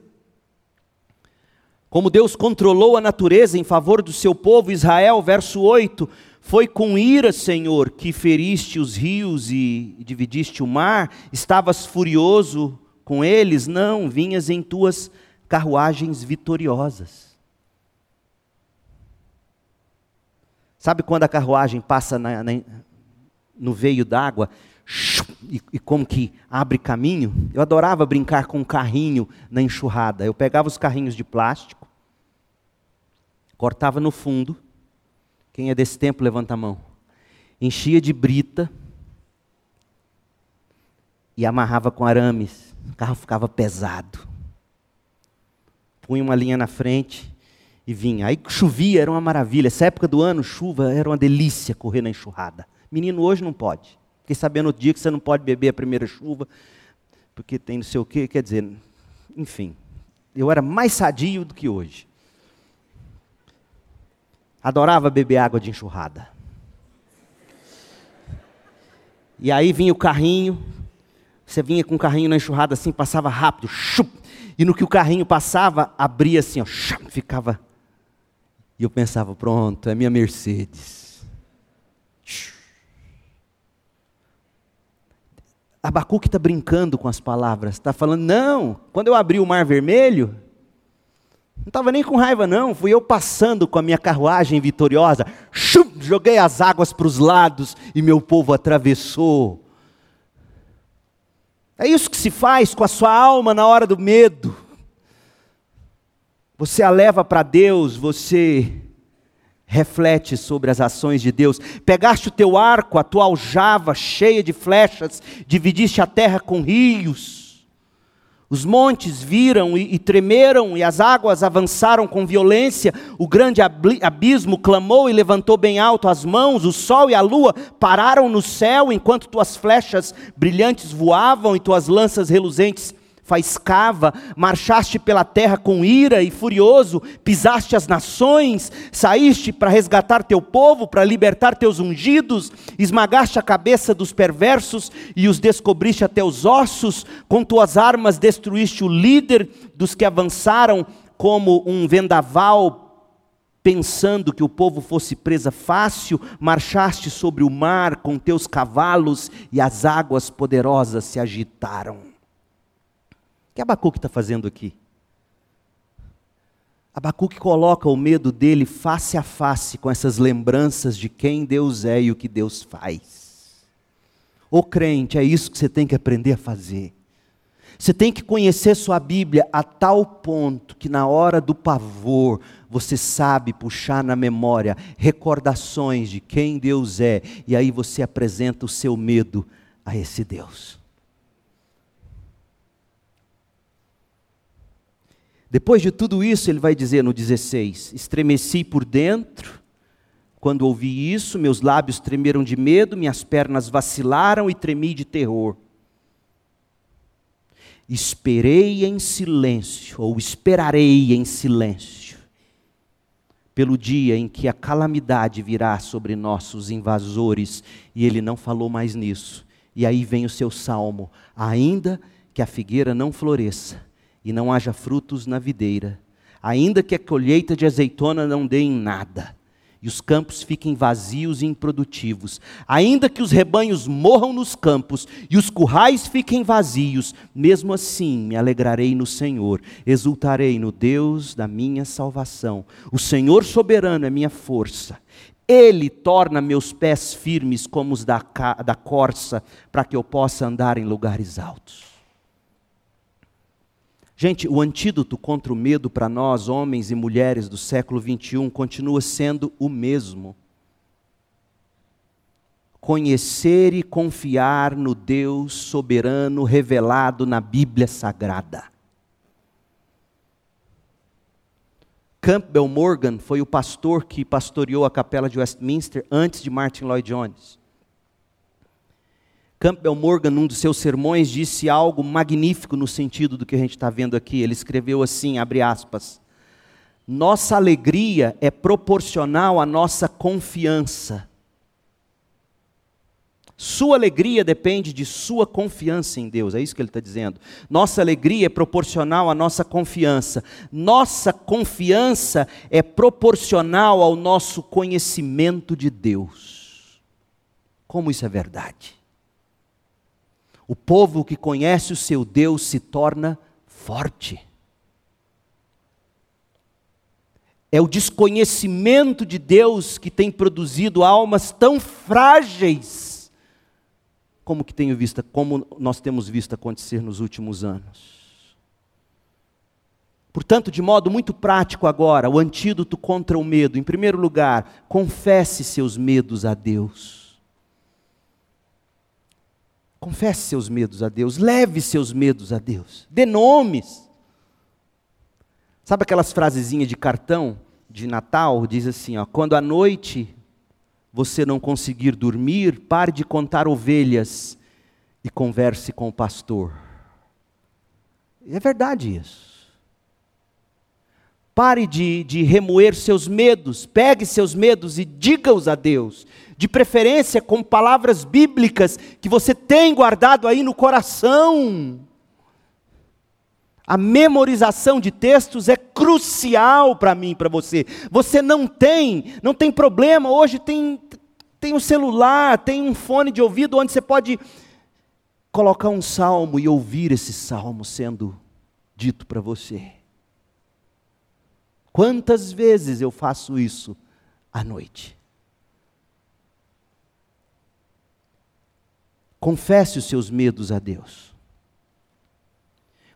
Como Deus controlou a natureza em favor do seu povo Israel, verso 8: Foi com ira, Senhor, que feriste os rios e dividiste o mar? Estavas furioso com eles? Não, vinhas em tuas carruagens vitoriosas. Sabe quando a carruagem passa na, na, no veio d'água e, e, como que abre caminho? Eu adorava brincar com um carrinho na enxurrada. Eu pegava os carrinhos de plástico, cortava no fundo. Quem é desse tempo, levanta a mão. Enchia de brita e amarrava com arames. O carro ficava pesado. Punha uma linha na frente e vinha. Aí chovia, era uma maravilha. Essa época do ano, chuva, era uma delícia correr na enxurrada. Menino hoje não pode. Fiquei sabendo outro dia que você não pode beber a primeira chuva, porque tem não sei o quê. Quer dizer, enfim. Eu era mais sadio do que hoje. Adorava beber água de enxurrada. E aí vinha o carrinho, você vinha com o carrinho na enxurrada assim, passava rápido, chup, e no que o carrinho passava, abria assim, ó, chup, ficava. E eu pensava, pronto, é minha Mercedes. Abacuque está brincando com as palavras, está falando, não, quando eu abri o mar vermelho, não estava nem com raiva, não. Fui eu passando com a minha carruagem vitoriosa. Chum, joguei as águas para os lados e meu povo atravessou. É isso que se faz com a sua alma na hora do medo. Você a leva para Deus, você reflete sobre as ações de Deus. Pegaste o teu arco, a tua aljava cheia de flechas, dividiste a terra com rios os montes viram e, e, tremeram, e as águas avançaram com violência. O grande abismo clamou e levantou bem alto as mãos. O sol e a lua pararam no céu, enquanto tuas flechas brilhantes voavam e tuas lanças reluzentes faiscava, marchaste pela terra com ira e furioso, pisaste as nações, saíste para resgatar teu povo, para libertar teus ungidos, esmagaste a cabeça dos perversos e os descobriste até os ossos, com tuas armas destruíste o líder dos que avançaram como um vendaval pensando que o povo fosse presa fácil, marchaste sobre o mar com teus cavalos e as águas poderosas se agitaram que Abacuque está fazendo aqui? Abacuque coloca o medo dele face a face com essas lembranças de quem Deus é e o que Deus faz. Ô crente, é isso que você tem que aprender a fazer. Você tem que conhecer sua Bíblia a tal ponto que na hora do pavor você sabe puxar na memória recordações de quem Deus é, e aí você apresenta o seu medo a esse Deus. Depois de tudo isso, ele vai dizer no 16: Estremeci por dentro, quando ouvi isso, meus lábios tremeram de medo, minhas pernas vacilaram e tremi de terror. Esperei em silêncio, ou esperarei em silêncio, pelo dia em que a calamidade virá sobre nossos invasores, e ele não falou mais nisso. E aí vem o seu salmo: ainda que a figueira não floresça, e não haja frutos na videira, ainda que a colheita de azeitona não dê em nada, e os campos fiquem vazios e improdutivos, ainda que os rebanhos morram nos campos e os currais fiquem vazios, mesmo assim me alegrarei no Senhor, exultarei no Deus da minha salvação. O Senhor soberano é minha força Ele torna meus pés firmes como os da, da corça, para que eu possa andar em lugares altos. Gente, o antídoto contra o medo para nós, homens e mulheres do século 21, continua sendo o mesmo. Conhecer e confiar no Deus soberano revelado na Bíblia Sagrada. Campbell Morgan foi o pastor que pastoreou a capela de Westminster antes de Martin Lloyd Jones. Campbell Morgan, num dos seus sermões, disse algo magnífico no sentido do que a gente está vendo aqui. Ele escreveu assim, abre aspas, nossa alegria é proporcional à nossa confiança. Sua alegria depende de sua confiança em Deus, é isso que ele está dizendo. Nossa alegria é proporcional à nossa confiança. Nossa confiança é proporcional ao nosso conhecimento de Deus. Como isso é verdade? O povo que conhece o seu Deus se torna forte. É o desconhecimento de Deus que tem produzido almas tão frágeis como que tenho visto, como nós temos visto acontecer nos últimos anos. Portanto, de modo muito prático agora, o antídoto contra o medo. Em primeiro lugar, confesse seus medos a Deus. Confesse seus medos a Deus, leve seus medos a Deus, dê nomes. Sabe aquelas frasezinhas de cartão de Natal? Diz assim: ó, quando a noite você não conseguir dormir, pare de contar ovelhas e converse com o pastor. É verdade isso. Pare de, de remoer seus medos, pegue seus medos e diga-os a Deus, de preferência com palavras bíblicas que você tem guardado aí no coração. A memorização de textos é crucial para mim, para você. Você não tem, não tem problema. Hoje tem tem um celular, tem um fone de ouvido onde você pode colocar um salmo e ouvir esse salmo sendo dito para você. Quantas vezes eu faço isso à noite? Confesse os seus medos a Deus.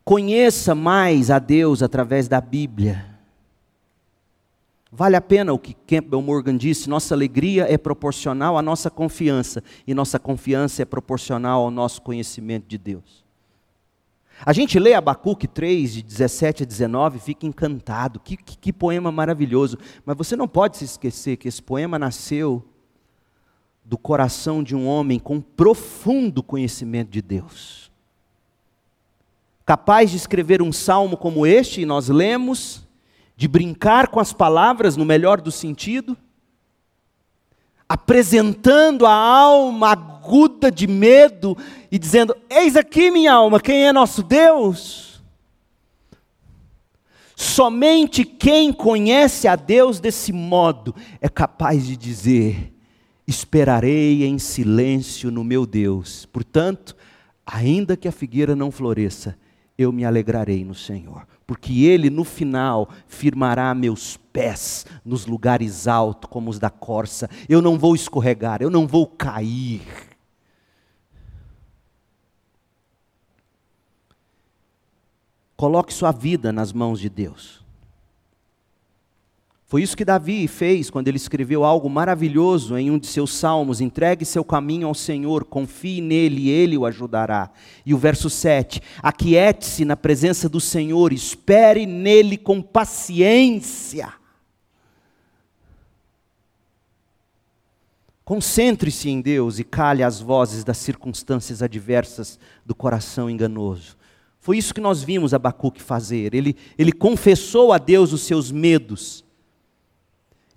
Conheça mais a Deus através da Bíblia. Vale a pena o que Campbell Morgan disse: nossa alegria é proporcional à nossa confiança, e nossa confiança é proporcional ao nosso conhecimento de Deus. A gente lê Abacuque 3, de 17 a 19, e fica encantado, que, que, que poema maravilhoso. Mas você não pode se esquecer que esse poema nasceu do coração de um homem com profundo conhecimento de Deus. Capaz de escrever um salmo como este, e nós lemos, de brincar com as palavras no melhor do sentido, apresentando a alma aguda de medo e dizendo: Eis aqui, minha alma, quem é nosso Deus? Somente quem conhece a Deus desse modo é capaz de dizer: Esperarei em silêncio no meu Deus. Portanto, ainda que a figueira não floresça, eu me alegrarei no Senhor porque ele no final firmará meus pés nos lugares altos, como os da corça. Eu não vou escorregar, eu não vou cair. Coloque sua vida nas mãos de Deus. Foi isso que Davi fez quando ele escreveu algo maravilhoso em um de seus salmos: entregue seu caminho ao Senhor, confie nele e ele o ajudará. E o verso 7: aquiete-se na presença do Senhor, espere nele com paciência. Concentre-se em Deus e calhe as vozes das circunstâncias adversas do coração enganoso. Foi isso que nós vimos Abacuque fazer. Ele, ele confessou a Deus os seus medos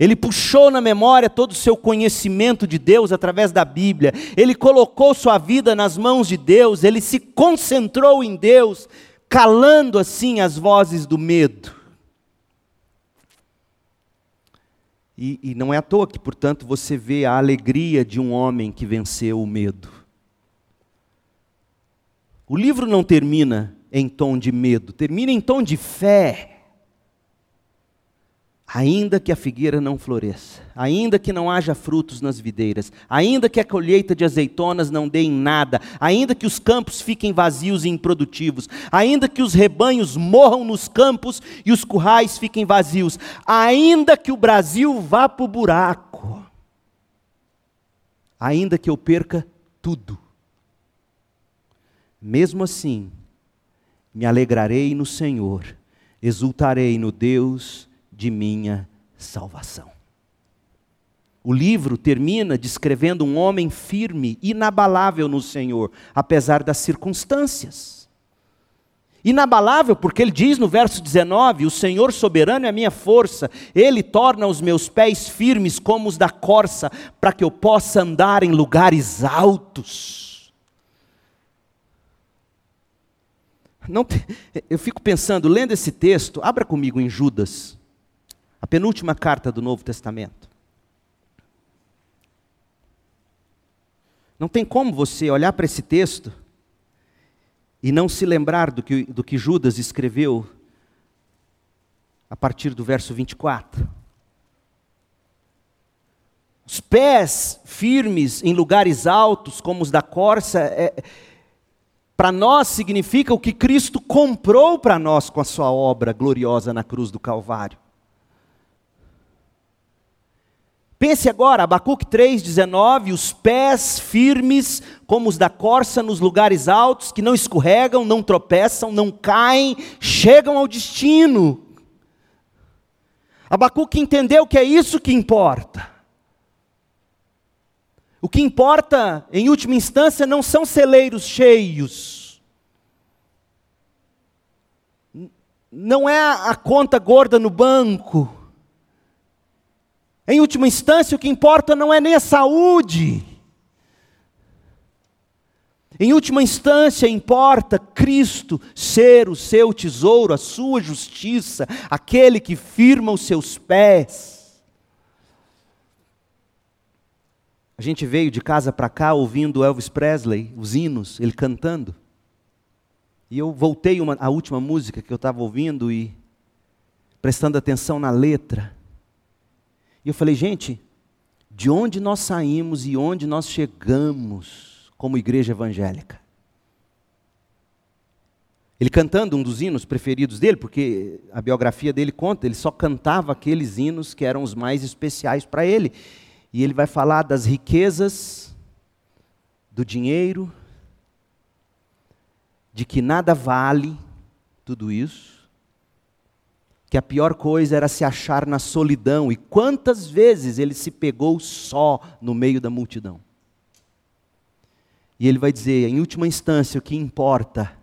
ele puxou na memória todo o seu conhecimento de Deus através da Bíblia. Ele colocou sua vida nas mãos de Deus. Ele se concentrou em Deus, calando assim as vozes do medo. E, e não é à toa que, portanto, você vê a alegria de um homem que venceu o medo. O livro não termina em tom de medo, termina em tom de fé. Ainda que a figueira não floresça, ainda que não haja frutos nas videiras, ainda que a colheita de azeitonas não dê em nada, ainda que os campos fiquem vazios e improdutivos, ainda que os rebanhos morram nos campos e os currais fiquem vazios, ainda que o Brasil vá para o buraco, ainda que eu perca tudo, mesmo assim, me alegrarei no Senhor, exultarei no Deus de minha salvação. O livro termina descrevendo um homem firme, inabalável no Senhor, apesar das circunstâncias. Inabalável, porque ele diz no verso 19: O Senhor soberano é a minha força, ele torna os meus pés firmes como os da corça, para que eu possa andar em lugares altos. Não, eu fico pensando, lendo esse texto, abra comigo em Judas a penúltima carta do Novo Testamento. Não tem como você olhar para esse texto e não se lembrar do que, do que Judas escreveu a partir do verso 24. Os pés firmes em lugares altos, como os da corça, é, para nós significa o que Cristo comprou para nós com a sua obra gloriosa na cruz do Calvário. Pense agora, Abacuque 3,19, os pés firmes como os da corça nos lugares altos, que não escorregam, não tropeçam, não caem, chegam ao destino. Abacuque entendeu que é isso que importa. O que importa, em última instância, não são celeiros cheios. Não é a conta gorda no banco em última instância, o que importa não é nem a saúde. Em última instância, importa Cristo ser o seu tesouro, a sua justiça, aquele que firma os seus pés. A gente veio de casa para cá ouvindo Elvis Presley, os hinos, ele cantando. E eu voltei uma, a última música que eu estava ouvindo e prestando atenção na letra. E eu falei, gente, de onde nós saímos e onde nós chegamos como igreja evangélica? Ele cantando um dos hinos preferidos dele, porque a biografia dele conta, ele só cantava aqueles hinos que eram os mais especiais para ele. E ele vai falar das riquezas, do dinheiro, de que nada vale tudo isso, que a pior coisa era se achar na solidão, e quantas vezes ele se pegou só no meio da multidão. E ele vai dizer: em última instância, o que importa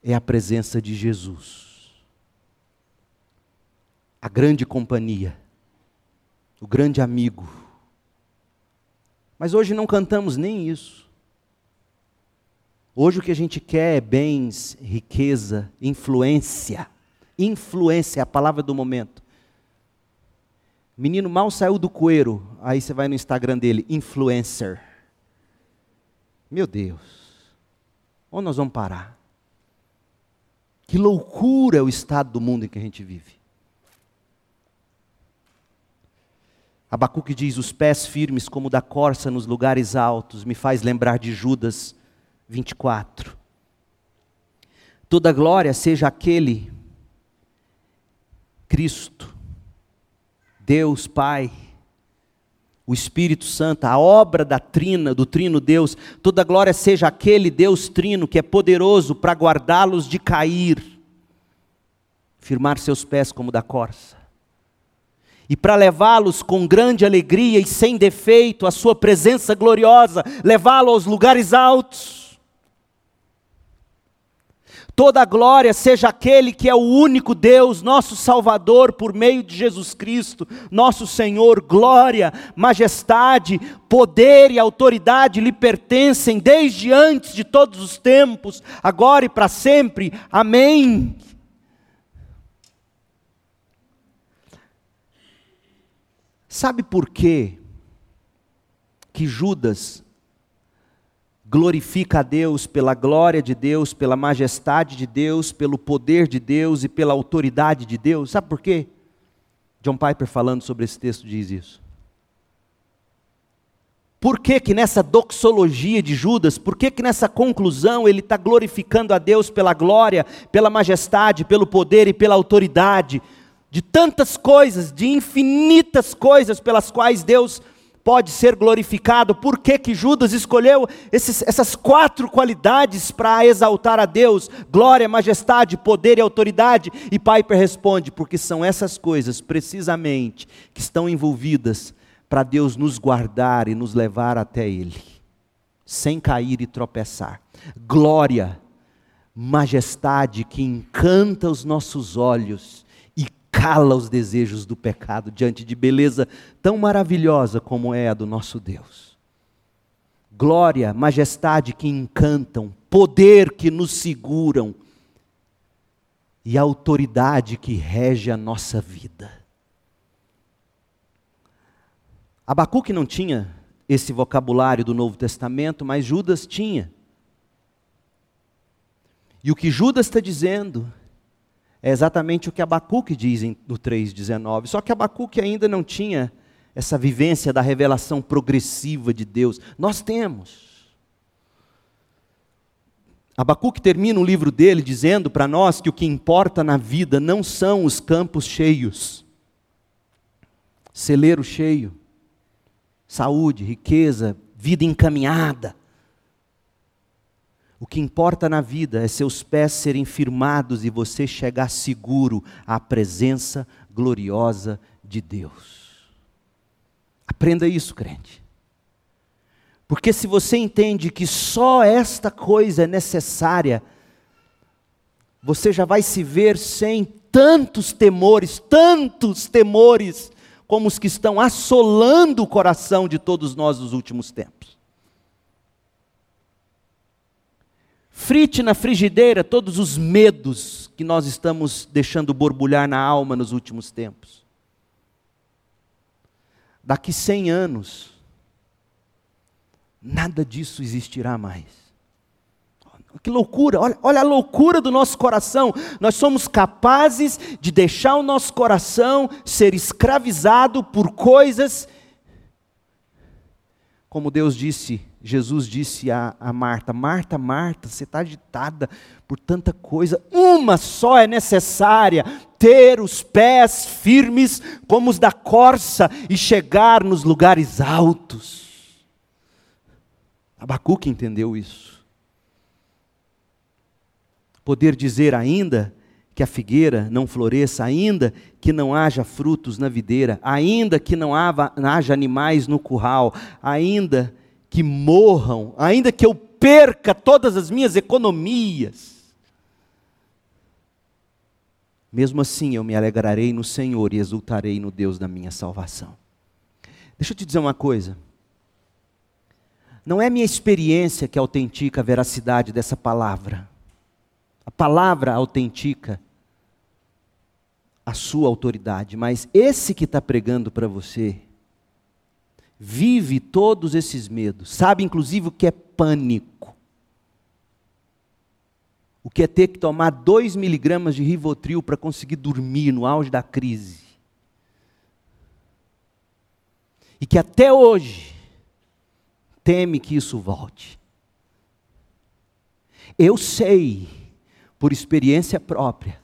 é a presença de Jesus, a grande companhia, o grande amigo. Mas hoje não cantamos nem isso. Hoje o que a gente quer é bens, riqueza, influência. Influência é a palavra do momento. Menino mal saiu do coeiro, aí você vai no Instagram dele, influencer. Meu Deus, onde nós vamos parar? Que loucura é o estado do mundo em que a gente vive. Abacuque diz: Os pés firmes como da corça nos lugares altos, me faz lembrar de Judas 24. Toda glória seja aquele Cristo, Deus Pai, o Espírito Santo, a obra da trina, do trino Deus, toda glória seja aquele Deus trino que é poderoso para guardá-los de cair, firmar seus pés como da corça, e para levá-los com grande alegria e sem defeito à sua presença gloriosa, levá-los aos lugares altos Toda glória seja aquele que é o único Deus, nosso Salvador, por meio de Jesus Cristo, nosso Senhor. Glória, majestade, poder e autoridade lhe pertencem desde antes de todos os tempos, agora e para sempre. Amém. Sabe por quê que Judas glorifica a Deus pela glória de Deus, pela majestade de Deus, pelo poder de Deus e pela autoridade de Deus. Sabe por quê? John Piper falando sobre esse texto diz isso. Por que que nessa doxologia de Judas, por que que nessa conclusão ele está glorificando a Deus pela glória, pela majestade, pelo poder e pela autoridade, de tantas coisas, de infinitas coisas pelas quais Deus pode ser glorificado. Por que, que Judas escolheu esses, essas quatro qualidades para exaltar a Deus? Glória, majestade, poder e autoridade. E Piper responde: porque são essas coisas, precisamente, que estão envolvidas para Deus nos guardar e nos levar até Ele, sem cair e tropeçar. Glória, majestade que encanta os nossos olhos cala os desejos do pecado diante de beleza tão maravilhosa como é a do nosso Deus. Glória, majestade que encantam, poder que nos seguram e autoridade que rege a nossa vida. Abacuque não tinha esse vocabulário do Novo Testamento, mas Judas tinha. E o que Judas está dizendo é exatamente o que Abacuque diz no 3,19. Só que Abacuque ainda não tinha essa vivência da revelação progressiva de Deus. Nós temos. Abacuque termina o livro dele dizendo para nós que o que importa na vida não são os campos cheios, celeiro cheio, saúde, riqueza, vida encaminhada. O que importa na vida é seus pés serem firmados e você chegar seguro à presença gloriosa de Deus. Aprenda isso, crente. Porque se você entende que só esta coisa é necessária, você já vai se ver sem tantos temores, tantos temores, como os que estão assolando o coração de todos nós nos últimos tempos. Frite na frigideira todos os medos que nós estamos deixando borbulhar na alma nos últimos tempos. Daqui 100 anos, nada disso existirá mais. Que loucura, olha, olha, a loucura do nosso coração. Nós somos capazes de deixar o nosso coração ser escravizado por coisas, como Deus disse Jesus disse a, a Marta: Marta, Marta, você está agitada por tanta coisa, uma só é necessária: ter os pés firmes como os da corça e chegar nos lugares altos. Abacuque entendeu isso. Poder dizer ainda que a figueira não floresça, ainda que não haja frutos na videira, ainda que não haja animais no curral, ainda que morram, ainda que eu perca todas as minhas economias. Mesmo assim eu me alegrarei no Senhor e exultarei no Deus da minha salvação. Deixa eu te dizer uma coisa. Não é minha experiência que autentica a veracidade dessa palavra. A palavra autentica a sua autoridade, mas esse que está pregando para você, vive todos esses medos, sabe inclusive o que é pânico, o que é ter que tomar dois miligramas de Rivotril para conseguir dormir no auge da crise. E que até hoje teme que isso volte. Eu sei, por experiência própria,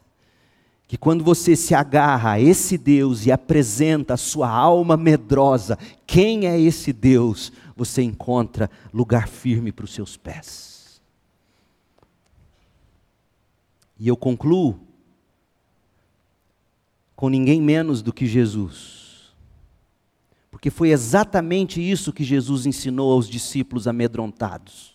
que quando você se agarra a esse Deus e apresenta a sua alma medrosa, quem é esse Deus, você encontra lugar firme para os seus pés. E eu concluo com ninguém menos do que Jesus. Porque foi exatamente isso que Jesus ensinou aos discípulos amedrontados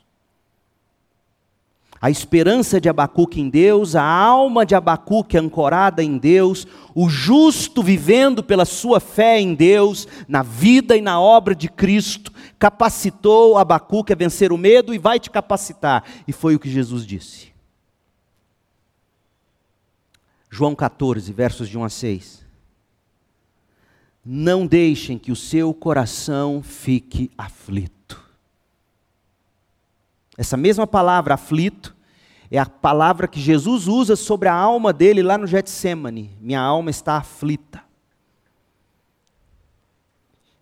a esperança de Abacuque em Deus, a alma de Abacuque ancorada em Deus, o justo vivendo pela sua fé em Deus, na vida e na obra de Cristo, capacitou Abacuque a vencer o medo e vai te capacitar. E foi o que Jesus disse. João 14, versos de 1 a 6. Não deixem que o seu coração fique aflito. Essa mesma palavra, aflito, é a palavra que Jesus usa sobre a alma dele lá no Getsemane. Minha alma está aflita.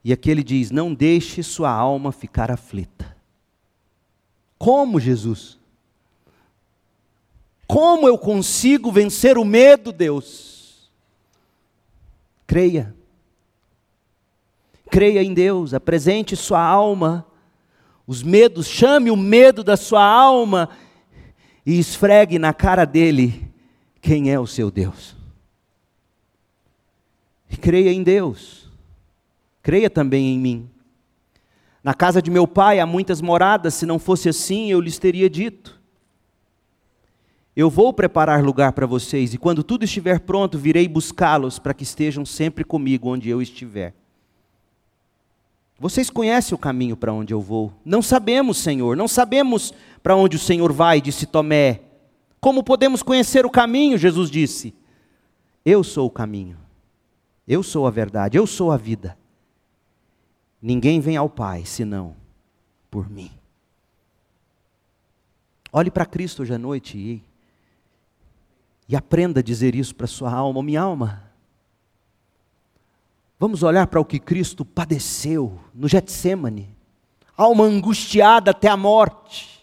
E aqui ele diz: Não deixe sua alma ficar aflita. Como, Jesus? Como eu consigo vencer o medo, Deus? Creia. Creia em Deus, apresente sua alma, os medos, chame o medo da sua alma e esfregue na cara dele quem é o seu Deus. E creia em Deus, creia também em mim. Na casa de meu pai há muitas moradas, se não fosse assim, eu lhes teria dito. Eu vou preparar lugar para vocês, e quando tudo estiver pronto, virei buscá-los para que estejam sempre comigo onde eu estiver. Vocês conhecem o caminho para onde eu vou? Não sabemos, Senhor, não sabemos para onde o Senhor vai, disse Tomé. Como podemos conhecer o caminho? Jesus disse. Eu sou o caminho, eu sou a verdade, eu sou a vida. Ninguém vem ao Pai senão por mim. Olhe para Cristo hoje à noite e, e aprenda a dizer isso para sua alma, minha alma. Vamos olhar para o que Cristo padeceu no Getsemane. Alma angustiada até a morte.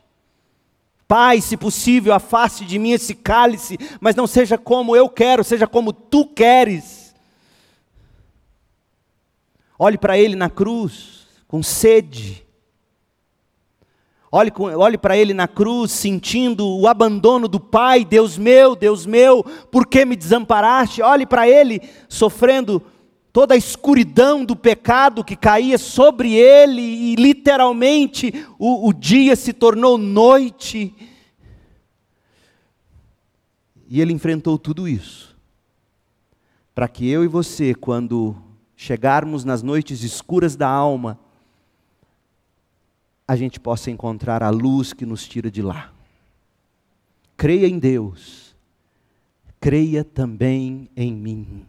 Pai, se possível, afaste de mim esse cálice, mas não seja como eu quero, seja como tu queres. Olhe para ele na cruz, com sede. Olhe, olhe para ele na cruz, sentindo o abandono do Pai, Deus meu, Deus meu, por que me desamparaste? Olhe para ele sofrendo toda a escuridão do pecado que caía sobre ele, e literalmente o, o dia se tornou noite. E ele enfrentou tudo isso, para que eu e você, quando chegarmos nas noites escuras da alma, a gente possa encontrar a luz que nos tira de lá. Creia em Deus, creia também em mim.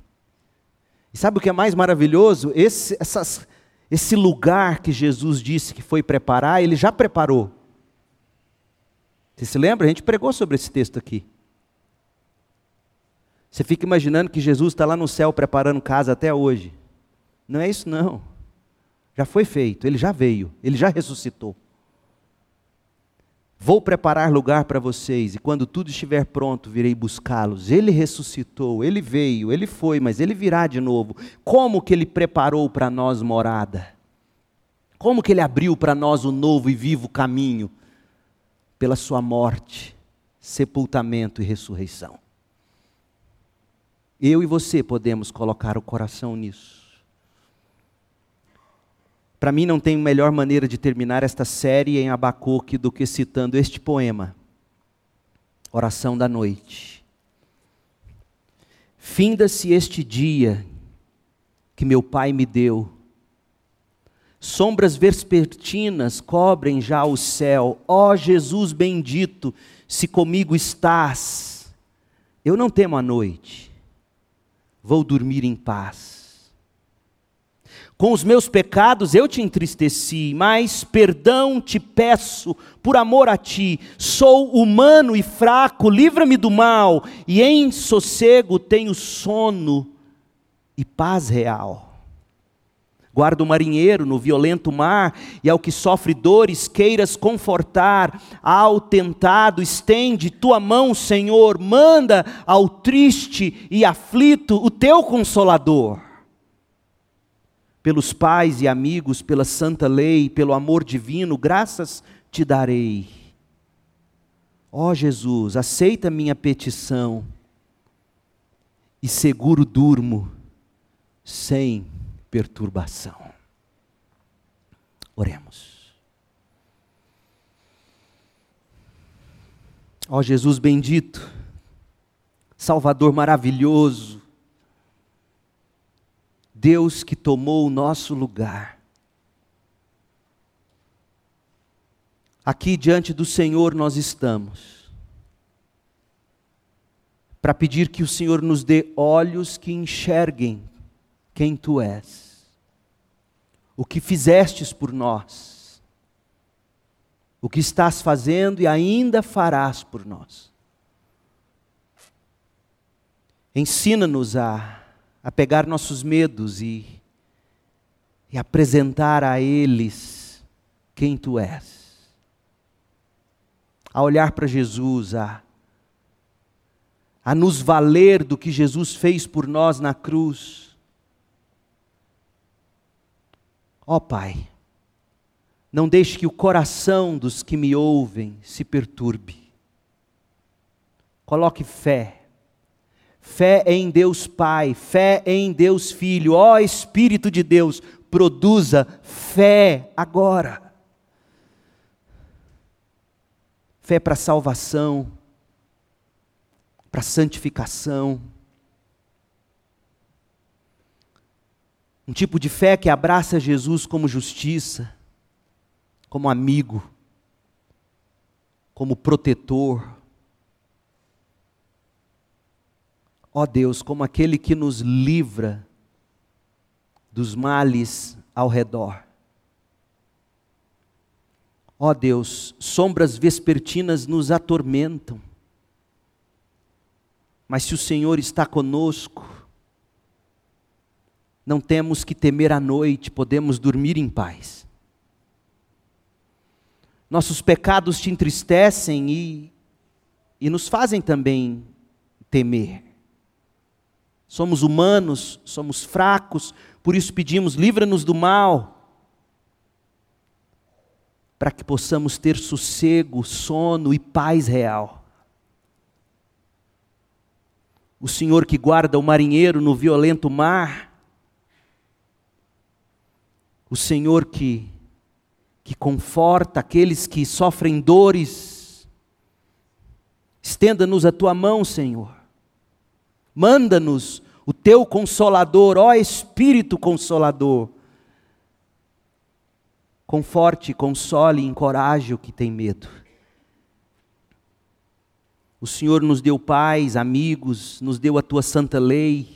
E sabe o que é mais maravilhoso? Esse, essas, esse lugar que Jesus disse que foi preparar, ele já preparou. Você se lembra? A gente pregou sobre esse texto aqui. Você fica imaginando que Jesus está lá no céu preparando casa até hoje. Não é isso, não. Já foi feito, ele já veio, ele já ressuscitou. Vou preparar lugar para vocês, e quando tudo estiver pronto, virei buscá-los. Ele ressuscitou, ele veio, ele foi, mas ele virá de novo. Como que ele preparou para nós morada? Como que ele abriu para nós o novo e vivo caminho? Pela sua morte, sepultamento e ressurreição. Eu e você podemos colocar o coração nisso. Para mim, não tem melhor maneira de terminar esta série em Abacuque do que citando este poema, Oração da Noite. Finda-se este dia que meu pai me deu, sombras vespertinas cobrem já o céu, ó oh, Jesus bendito, se comigo estás, eu não temo a noite, vou dormir em paz com os meus pecados eu te entristeci, mas perdão te peço por amor a ti. Sou humano e fraco, livra-me do mal, e em sossego tenho sono e paz real. Guarda o marinheiro no violento mar, e ao que sofre dores queiras confortar. Ao tentado, estende tua mão, Senhor, manda ao triste e aflito o teu consolador pelos pais e amigos, pela santa lei, pelo amor divino, graças te darei. Ó oh Jesus, aceita minha petição e seguro durmo sem perturbação. Oremos. Ó oh Jesus bendito, Salvador maravilhoso, Deus que tomou o nosso lugar. Aqui diante do Senhor nós estamos, para pedir que o Senhor nos dê olhos que enxerguem quem Tu és, o que fizestes por nós, o que estás fazendo e ainda farás por nós. Ensina-nos a a pegar nossos medos e, e apresentar a eles quem tu és. A olhar para Jesus, a, a nos valer do que Jesus fez por nós na cruz. Ó oh, Pai, não deixe que o coração dos que me ouvem se perturbe. Coloque fé. Fé em Deus Pai, fé em Deus Filho. Ó Espírito de Deus, produza fé agora. Fé para salvação, para santificação. Um tipo de fé que abraça Jesus como justiça como amigo, como protetor. Ó Deus, como aquele que nos livra dos males ao redor. Ó Deus, sombras vespertinas nos atormentam, mas se o Senhor está conosco, não temos que temer a noite, podemos dormir em paz. Nossos pecados te entristecem e, e nos fazem também temer. Somos humanos, somos fracos, por isso pedimos: livra-nos do mal, para que possamos ter sossego, sono e paz real. O Senhor que guarda o marinheiro no violento mar, o Senhor que que conforta aqueles que sofrem dores. Estenda-nos a tua mão, Senhor. Manda-nos o teu consolador, ó Espírito Consolador. Conforte, console encoraje o que tem medo. O Senhor nos deu paz, amigos, nos deu a tua santa lei.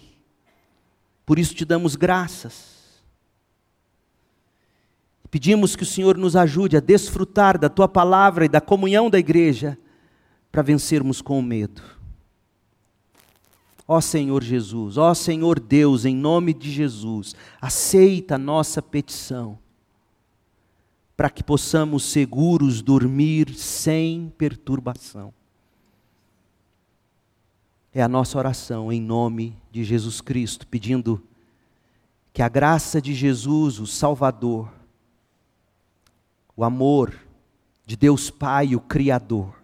Por isso te damos graças. Pedimos que o Senhor nos ajude a desfrutar da tua palavra e da comunhão da igreja para vencermos com o medo. Ó Senhor Jesus, ó Senhor Deus, em nome de Jesus, aceita a nossa petição, para que possamos seguros dormir sem perturbação. É a nossa oração em nome de Jesus Cristo, pedindo que a graça de Jesus, o Salvador, o amor de Deus Pai, o Criador,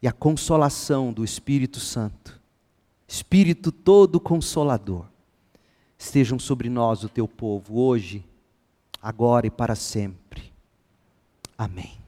e a consolação do Espírito Santo, Espírito todo consolador, estejam sobre nós, o teu povo, hoje, agora e para sempre. Amém.